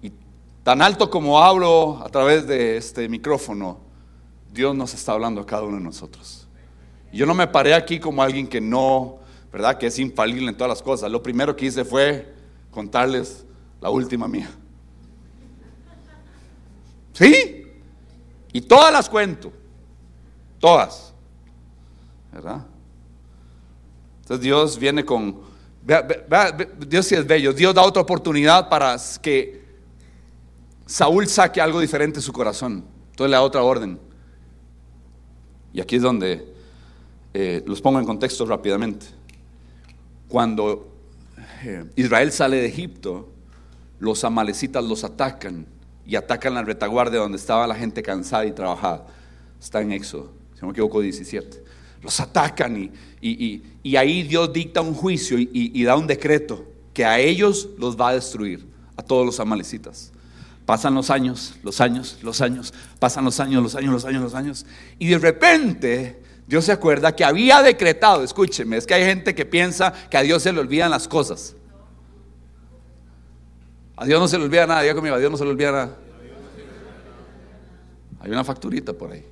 [SPEAKER 2] Y tan alto como hablo a través de este micrófono, Dios nos está hablando a cada uno de nosotros. Y yo no me paré aquí como alguien que no, ¿verdad? Que es infalible en todas las cosas. Lo primero que hice fue contarles la última mía. ¿Sí? Y todas las cuento. Todas. ¿Verdad? Entonces Dios viene con... Dios sí es bello. Dios da otra oportunidad para que Saúl saque algo diferente de su corazón. Entonces le da otra orden. Y aquí es donde eh, los pongo en contexto rápidamente. Cuando eh, Israel sale de Egipto, los amalecitas los atacan y atacan la retaguardia donde estaba la gente cansada y trabajada. Está en Éxodo, si no me equivoco, 17. Los atacan y, ahí Dios dicta un juicio y, da un decreto que a ellos los va a destruir, a todos los amalecitas. Pasan los años, los años, los años, pasan los años, los años, los años, los años. Y de repente Dios se acuerda que había decretado, escúcheme, es que hay gente que piensa que a Dios se le olvidan las cosas. A Dios no se le olvida nada, diga conmigo, a Dios no se le olvida nada. Hay una facturita por ahí.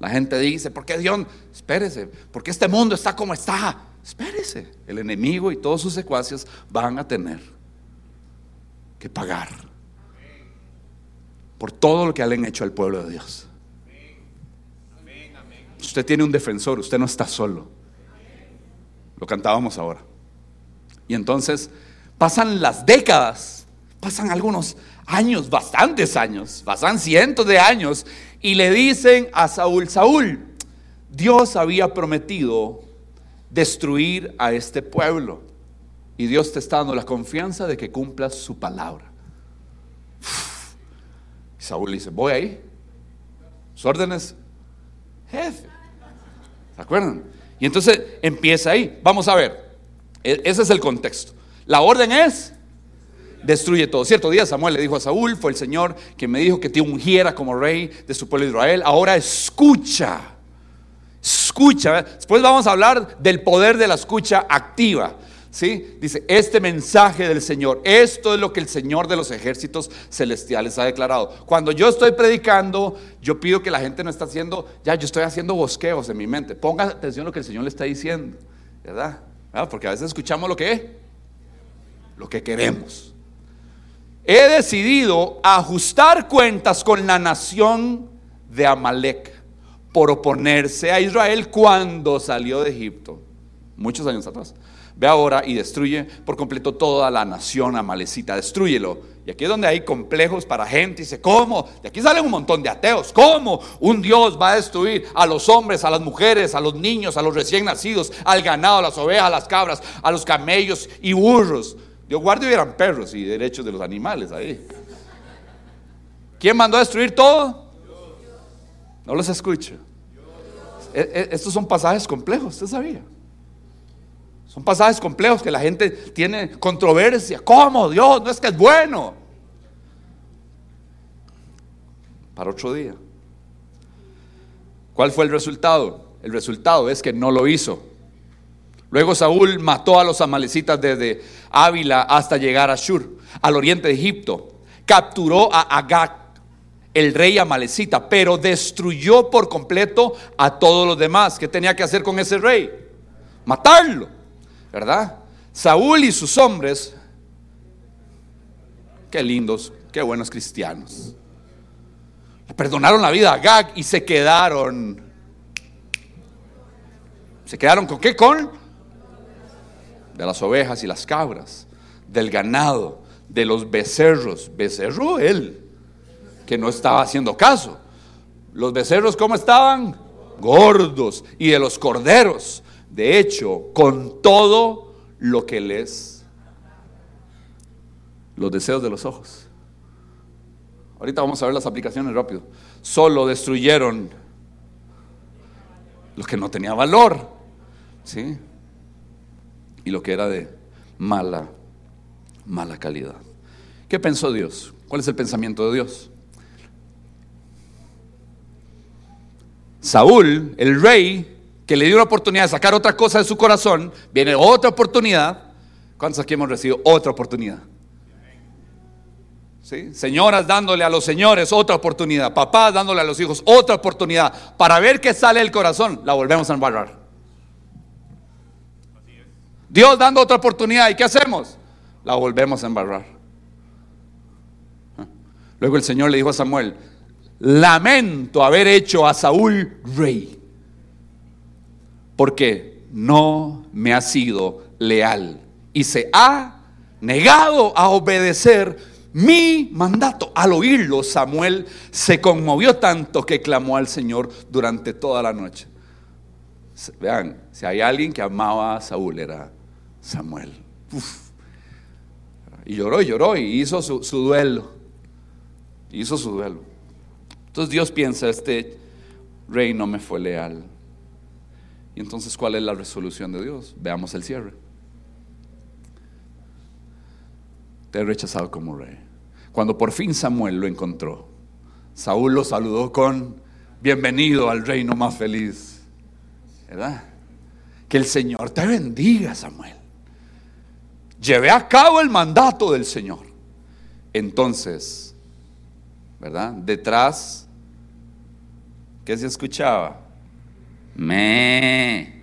[SPEAKER 2] La gente dice, ¿por qué Dios? Espérese, porque este mundo está como está. Espérese, el enemigo y todos sus secuaces van a tener que pagar por todo lo que han hecho al pueblo de Dios. Usted tiene un defensor, usted no está solo. Lo cantábamos ahora. Y entonces pasan las décadas, pasan algunos años, bastantes años, pasan cientos de años, y le dicen a Saúl, Saúl, Dios había prometido destruir a este pueblo. Y Dios te está dando la confianza de que cumplas su palabra. Saúl dice, voy ahí. Sus órdenes, jefe. ¿Se acuerdan? Y entonces empieza ahí. Vamos a ver. E-, ese es el contexto. La orden es destruye todo. Cierto día Samuel le dijo a Saúl, fue el Señor que me dijo que te ungiera como rey de su pueblo Israel. Ahora escucha, escucha. Después vamos a hablar del poder de la escucha activa. Dice, este mensaje del Señor, esto es lo que el Señor de los ejércitos celestiales ha declarado. Cuando yo estoy predicando, yo pido que la gente no está haciendo, ya yo estoy haciendo bosqueos en mi mente. Ponga atención a lo que el Señor le está diciendo, ¿verdad? Porque a veces escuchamos lo que lo que queremos. He decidido ajustar cuentas con la nación de Amalek por oponerse a Israel cuando salió de Egipto, muchos años atrás. Ve ahora y destruye por completo toda la nación amalecita, destruyelo. Y aquí es donde hay complejos para gente. Dice, ¿cómo? De aquí salen un montón de ateos. ¿Cómo un Dios va a destruir a los hombres, a las mujeres, a los niños, a los recién nacidos, al ganado, a las ovejas, a las cabras, a los camellos y burros? Dios guarde hubieran perros y derechos de los animales ahí. ¿Quién mandó a destruir todo? No los escucho. E, e, estos son pasajes complejos, usted sabía. Son pasajes complejos que la gente tiene controversia. ¿Cómo? Dios, no es que es bueno. Para otro día. ¿Cuál fue el resultado? El resultado es que no lo hizo. Luego Saúl mató a los amalecitas desde Ávila hasta llegar a Shur, al oriente de Egipto. Capturó a Agag, el rey amalecita, pero destruyó por completo a todos los demás. ¿Qué tenía que hacer con ese rey? Matarlo. ¿Verdad? Saúl y sus hombres, qué lindos, qué buenos cristianos. Perdonaron la vida a Gag y se quedaron. ¿Se quedaron con qué? Con de las ovejas y las cabras, del ganado, de los becerros. Becerro él, que no estaba haciendo caso. Los becerros, ¿cómo estaban? Gordos. Y de los corderos. De hecho, con todo lo que les los deseos de los ojos. Ahorita vamos a ver las aplicaciones rápido. Solo destruyeron lo que no tenía valor, ¿sí? Y lo que era de mala, mala calidad. ¿Qué pensó Dios? ¿Cuál es el pensamiento de Dios? Saúl, el rey, que le dio una oportunidad de sacar otra cosa de su corazón, viene otra oportunidad. ¿Cuántos aquí hemos recibido otra oportunidad? ¿Sí? Señoras dándole a los señores otra oportunidad, papás dándole a los hijos otra oportunidad para ver qué sale del corazón, la volvemos a embarrar. Dios dando otra oportunidad, ¿y qué hacemos? La volvemos a embarrar. Luego el Señor le dijo a Samuel, lamento haber hecho a Saúl rey porque no me ha sido leal y se ha negado a obedecer mi mandato. Al oírlo, Samuel se conmovió tanto que clamó al Señor durante toda la noche. Vean, si hay alguien que amaba a Saúl era Samuel. Y lloró lloró y hizo su, su duelo. Hizo su duelo. Entonces Dios piensa, este rey no me fue leal. Entonces, ¿cuál es la resolución de Dios? Veamos el cierre. Te he rechazado como rey. Cuando por fin Samuel lo encontró, Saúl lo saludó con bienvenido al reino más feliz. ¿Verdad? Que el Señor te bendiga, Samuel. Llevé a cabo el mandato del Señor. Entonces, ¿verdad? Detrás, ¿qué se escuchaba? Me.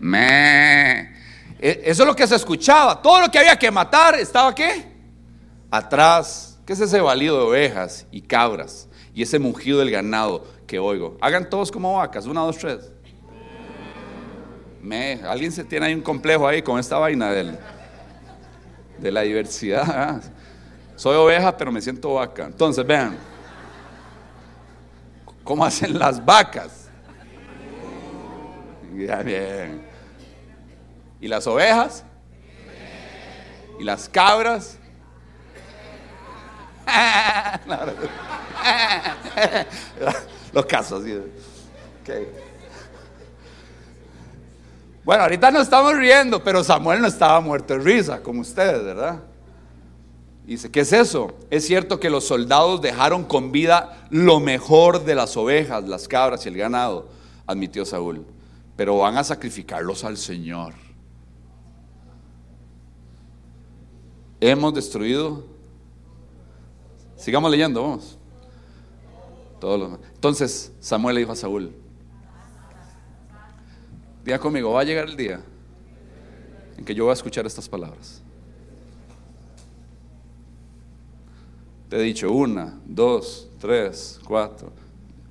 [SPEAKER 2] Me. E, eso es lo que se escuchaba. Todo lo que había que matar estaba qué? Atrás. ¿Qué es ese balido de ovejas y cabras? Y ese mugido del ganado que oigo. Hagan todos como vacas. Una, dos, tres. Me. Alguien se tiene ahí un complejo ahí con esta vaina del, de la diversidad. Soy oveja, pero me siento vaca. Entonces, vean. ¿Cómo hacen las vacas? Bien. ¿Y las ovejas? ¿Y las cabras? *laughs* Los casos. Okay. Bueno, ahorita no estamos riendo, pero Samuel no estaba muerto de risa, como ustedes, ¿verdad? Dice, ¿qué es eso? Es cierto que los soldados dejaron con vida lo mejor de las ovejas, las cabras y el ganado, admitió Saúl, pero van a sacrificarlos al Señor. Hemos destruido. Sigamos leyendo, vamos. Entonces Samuel le dijo a Saúl, Diga conmigo, va a llegar el día en que yo voy a escuchar estas palabras. Te he dicho una, dos, tres, cuatro.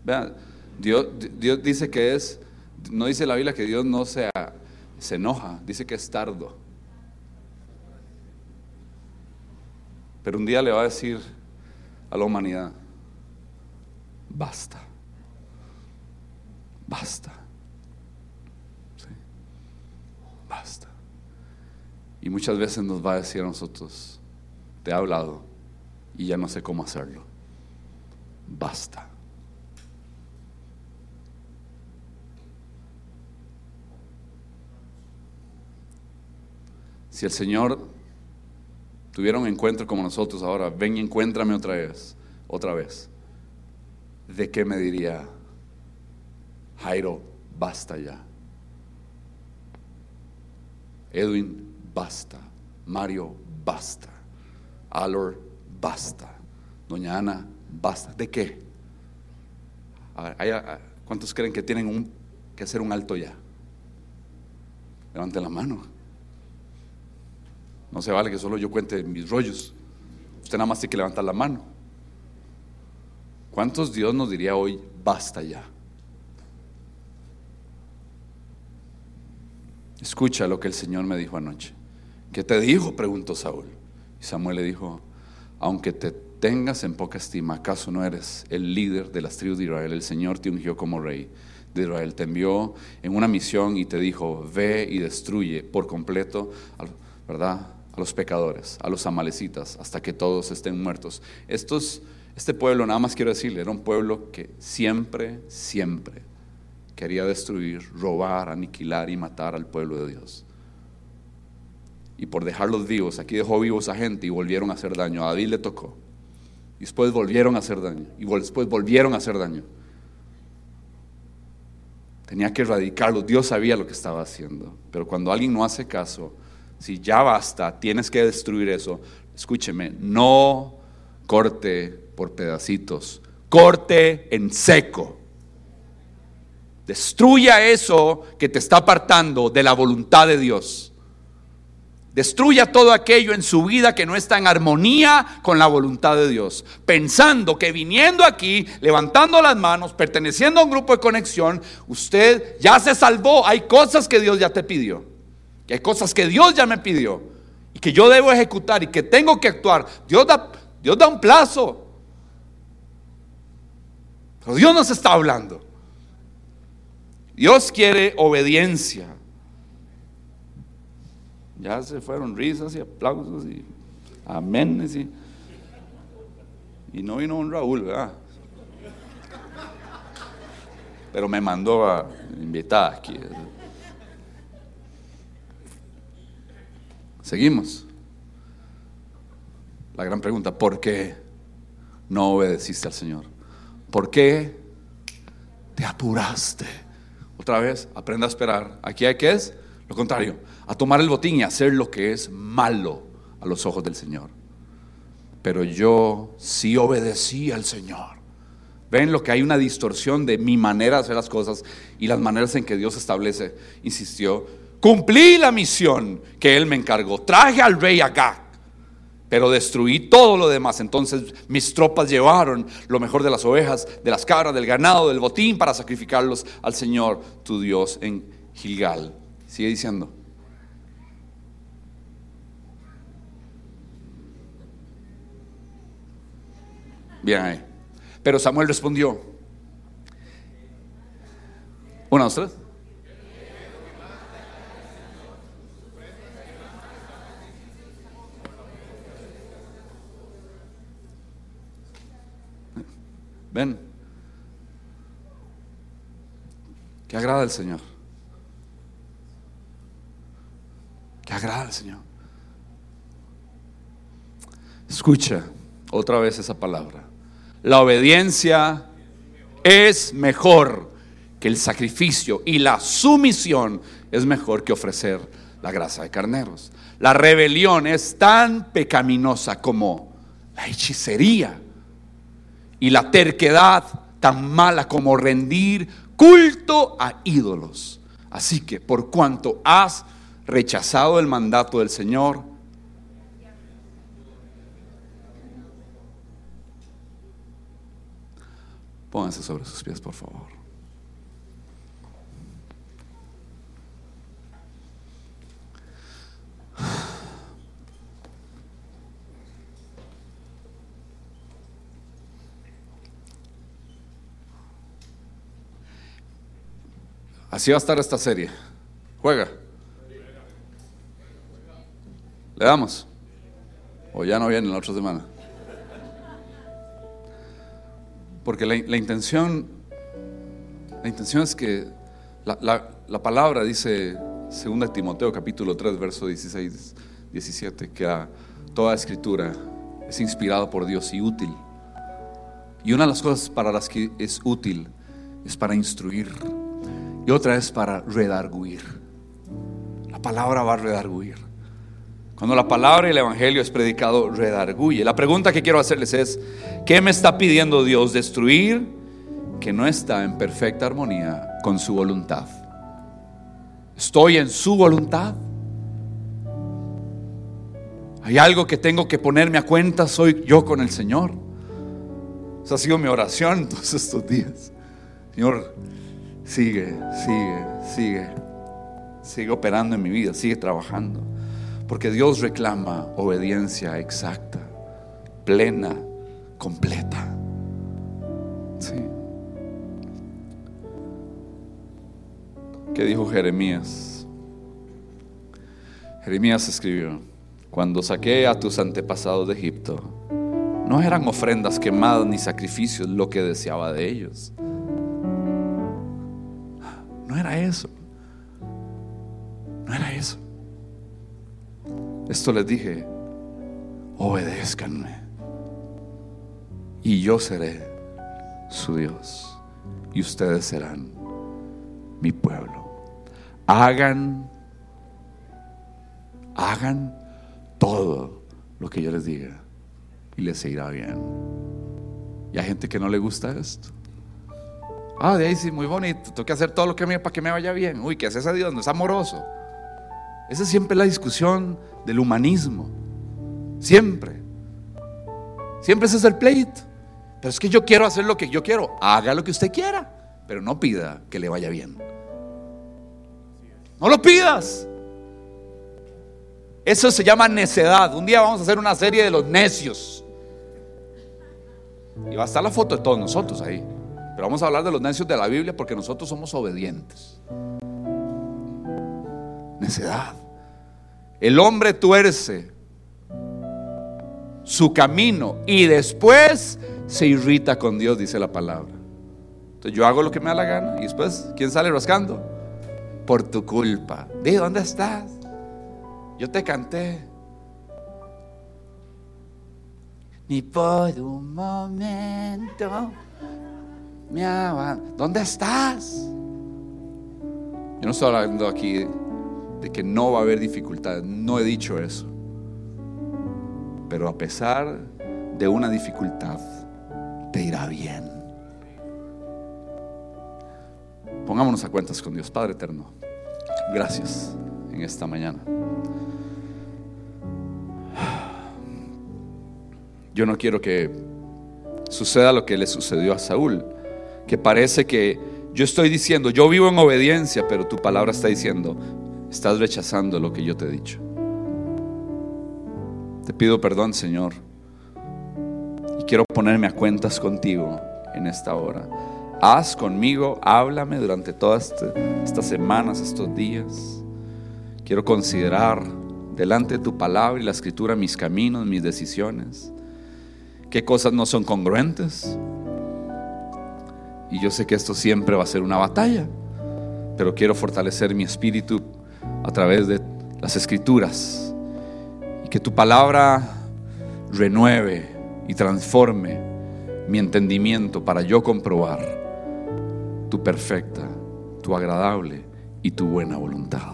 [SPEAKER 2] Vean, Dios, Dios dice que es, no dice la Biblia que Dios no sea, se enoja, dice que es tardo. Pero un día le va a decir a la humanidad, basta, basta. basta. Y muchas veces nos va a decir a nosotros, te he hablado y ya no sé cómo hacerlo. Basta. Si el Señor tuviera un encuentro como nosotros ahora, ven y encuéntrame otra vez, otra vez. ¿De qué me diría? Jairo, basta ya. Edwin, basta. Mario, basta. Alor, basta. Doña Ana, basta. ¿De qué? ¿cuántos creen que tienen que hacer un alto ya? Levanten la mano. No se vale que solo yo cuente mis rollos. Usted nada más tiene que levantar la mano. ¿Cuántos Dios nos diría hoy, basta ya? Escucha lo que el Señor me dijo anoche. ¿Qué te dijo? preguntó Saúl. Y Samuel le dijo, aunque te tengas en poca estima, ¿acaso no eres el líder de las tribus de Israel? El Señor te ungió como rey de Israel, te envió en una misión y te dijo, ve y destruye por completo, ¿verdad? A los pecadores, a los amalecitas, hasta que todos estén muertos. Este pueblo, nada más quiero decirle, era un pueblo que siempre, siempre quería destruir, robar, aniquilar y matar al pueblo de Dios. Y por dejarlos vivos, aquí dejó vivos a gente y volvieron a hacer daño. A David le tocó. Y después volvieron a hacer daño. Y después volvieron a hacer daño. Tenía que erradicarlos. Dios sabía lo que estaba haciendo. Pero cuando alguien no hace caso, si ya basta, tienes que destruir eso. Escúcheme, no corte por pedacitos, corte en seco. Destruya eso que te está apartando de la voluntad de Dios. Destruya todo aquello en su vida que no está en armonía con la voluntad de Dios. Pensando que viniendo aquí, levantando las manos, perteneciendo a un grupo de conexión, usted ya se salvó. Hay cosas que Dios ya te pidió. Que hay cosas que Dios ya me pidió. Y que yo debo ejecutar y que tengo que actuar. Dios da, Dios da un plazo. Pero Dios nos está hablando. Dios quiere obediencia. Ya se fueron risas y aplausos y aménes y, y no vino un Raúl, ¿verdad? Pero me mandó a invitar aquí. Seguimos. La gran pregunta, ¿por qué no obedeciste al Señor? ¿Por qué te apuraste? Otra vez, aprenda a esperar. Aquí hay que es lo contrario, a tomar el botín y hacer lo que es malo a los ojos del Señor. Pero yo sí obedecí al Señor. Ven lo que hay una distorsión de mi manera de hacer las cosas y las maneras en que Dios establece. Insistió, cumplí la misión que Él me encargó. Traje al rey acá pero destruí todo lo demás. Entonces mis tropas llevaron lo mejor de las ovejas, de las cabras, del ganado, del botín para sacrificarlos al Señor, tu Dios, en Gilgal. Sigue diciendo. Bien ahí. Pero Samuel respondió. Una, dos. Ven. ¿Qué agrada al Señor? Que agrada al Señor. Escucha otra vez esa palabra. La obediencia es mejor que el sacrificio y la sumisión es mejor que ofrecer la grasa de carneros. La rebelión es tan pecaminosa como la hechicería y la terquedad tan mala como rendir culto a ídolos. Así que por cuanto has rechazado el mandato del Señor, pónganse sobre sus pies, por favor. Así va a estar esta serie. Juega. ¿Le damos? O ya no viene la otra semana. Porque la, intención, la intención es que la, la palabra dice, 2 Timoteo capítulo 3, verso 16, 17, que toda escritura es inspirada por Dios y útil. Y una de las cosas para las que es útil es para instruir y otra es para redarguir. La palabra va a redarguir. Cuando la palabra y el evangelio es predicado, redarguye. La pregunta que quiero hacerles es, ¿qué me está pidiendo Dios destruir que no está en perfecta armonía con su voluntad? ¿Estoy en su voluntad? ¿Hay algo que tengo que ponerme a cuenta? ¿Soy yo con el Señor? Esa ha sido mi oración todos estos días. Señor, sigue, sigue, sigue, sigue operando en mi vida, sigue trabajando. Porque Dios reclama obediencia exacta, plena, completa. Sí. ¿Qué dijo Jeremías? Jeremías escribió, cuando saqué a tus antepasados de Egipto, no eran ofrendas quemadas ni sacrificios lo que deseaba de ellos no era eso. No era eso. Esto les dije, obedézcanme. Y yo seré su Dios. Y ustedes serán mi pueblo. Hagan, hagan todo lo que yo les diga. Y les irá bien. Y hay gente que no le gusta esto. Ah, de ahí sí, muy bonito. Tengo que hacer todo lo que me para que me vaya bien. Uy, ¿qué haces a Dios? No es amoroso. Esa es siempre la discusión del humanismo. Siempre. Siempre ese es el pleito. Pero es que yo quiero hacer lo que yo quiero. Haga lo que usted quiera. Pero no pida que le vaya bien. No lo pidas. Eso se llama necedad. Un día vamos a hacer una serie de los necios. Y va a estar la foto de todos nosotros ahí. Pero vamos a hablar de los necios de la Biblia porque nosotros somos obedientes. Necedad. El hombre tuerce su camino y después se irrita con Dios, dice la palabra. Entonces yo hago lo que me da la gana y después, ¿quién sale rascando? Por tu culpa. Di, ¿dónde estás? Yo te canté. Ni por un momento ¿Dónde estás? Yo no estoy hablando aquí de que no va a haber dificultades, no he dicho eso. Pero a pesar de una dificultad, te irá bien. Pongámonos a cuentas con Dios, Padre eterno. Gracias en esta mañana. Yo no quiero que suceda lo que le sucedió a Saúl que parece que yo estoy diciendo, yo vivo en obediencia, pero tu palabra está diciendo, estás rechazando lo que yo te he dicho. Te pido perdón, Señor, y quiero ponerme a cuentas contigo en esta hora. Haz conmigo, háblame durante todas este, estas semanas, estos días. Quiero considerar delante de tu palabra y la escritura mis caminos, mis decisiones. ¿Qué cosas no son congruentes? Y yo sé que esto siempre va a ser una batalla, pero quiero fortalecer mi espíritu a través de las escrituras y que tu palabra renueve y transforme mi entendimiento para yo comprobar tu perfecta, tu agradable y tu buena voluntad.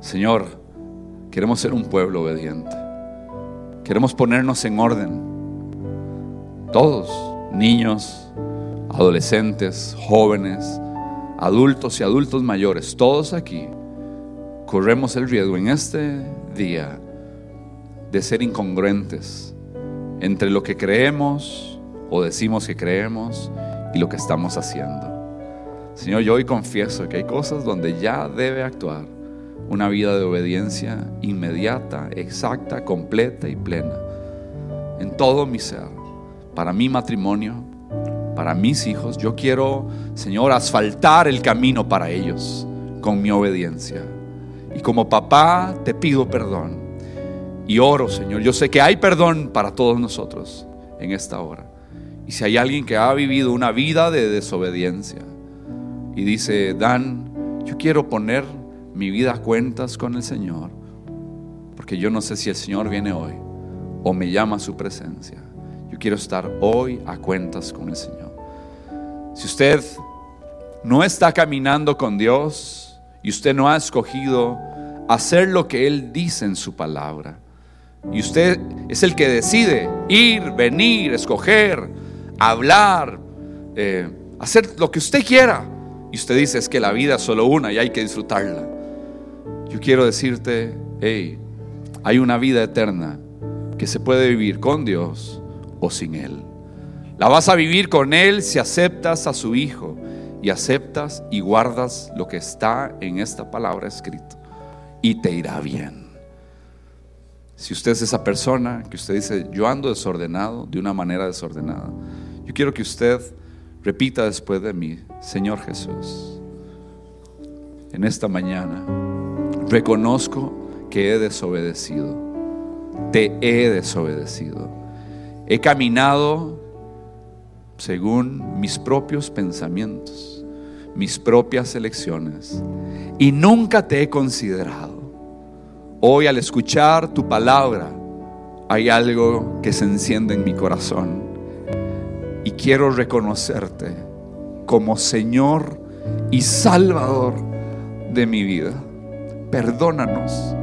[SPEAKER 2] Señor, queremos ser un pueblo obediente. Queremos ponernos en orden. Todos, niños, adolescentes, jóvenes, adultos y adultos mayores, todos aquí, corremos el riesgo en este día de ser incongruentes entre lo que creemos o decimos que creemos y lo que estamos haciendo. Señor, yo hoy confieso que hay cosas donde ya debe actuar una vida de obediencia inmediata, exacta, completa y plena en todo mi ser, para mi matrimonio, para mis hijos. Yo quiero, Señor, asfaltar el camino para ellos con mi obediencia. Y como papá te pido perdón. Y oro, Señor. Yo sé que hay perdón para todos nosotros en esta hora. Y si hay alguien que ha vivido una vida de desobediencia y dice, Dan, yo quiero poner mi vida a cuentas con el Señor, porque yo no sé si el Señor viene hoy o me llama a su presencia. Yo quiero estar hoy a cuentas con el Señor. Si usted no está caminando con Dios y usted no ha escogido hacer lo que Él dice en su palabra, y usted es el que decide ir, venir, escoger, hablar, eh, hacer lo que usted quiera, y usted dice es que la vida es solo una y hay que disfrutarla. Yo quiero decirte, hey, hay una vida eterna que se puede vivir con Dios o sin Él. La vas a vivir con Él si aceptas a su Hijo y aceptas y guardas lo que está en esta palabra escrito y te irá bien. Si usted es esa persona que usted dice, yo ando desordenado, de una manera desordenada, yo quiero que usted repita después de mí, Señor Jesús, en esta mañana reconozco que he desobedecido, te he desobedecido, he caminado según mis propios pensamientos, mis propias elecciones, y nunca te he considerado. Hoy al escuchar tu palabra, hay algo que se enciende en mi corazón y quiero reconocerte como Señor y Salvador de mi vida. Perdónanos,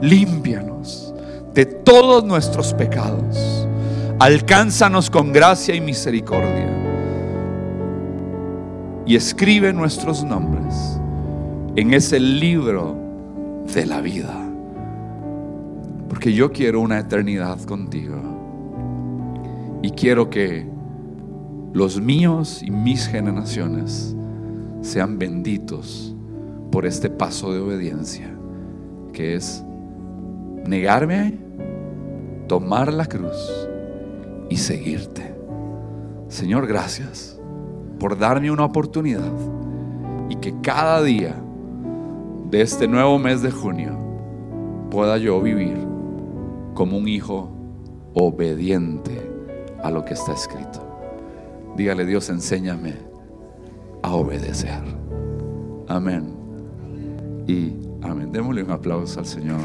[SPEAKER 2] límpianos de todos nuestros pecados Alcánzanos con gracia y misericordia. Y escribe nuestros nombres en ese libro de la vida. Porque yo quiero una eternidad contigo. Y quiero que los míos y mis generaciones sean benditos por este paso de obediencia, que es negarme, tomar la cruz y seguirte. Señor, gracias por darme una oportunidad y que cada día de este nuevo mes de junio pueda yo vivir como un hijo obediente a lo que está escrito. Dígale Dios, enséñame a obedecer. Amén. Y amén. Démosle un aplauso al Señor.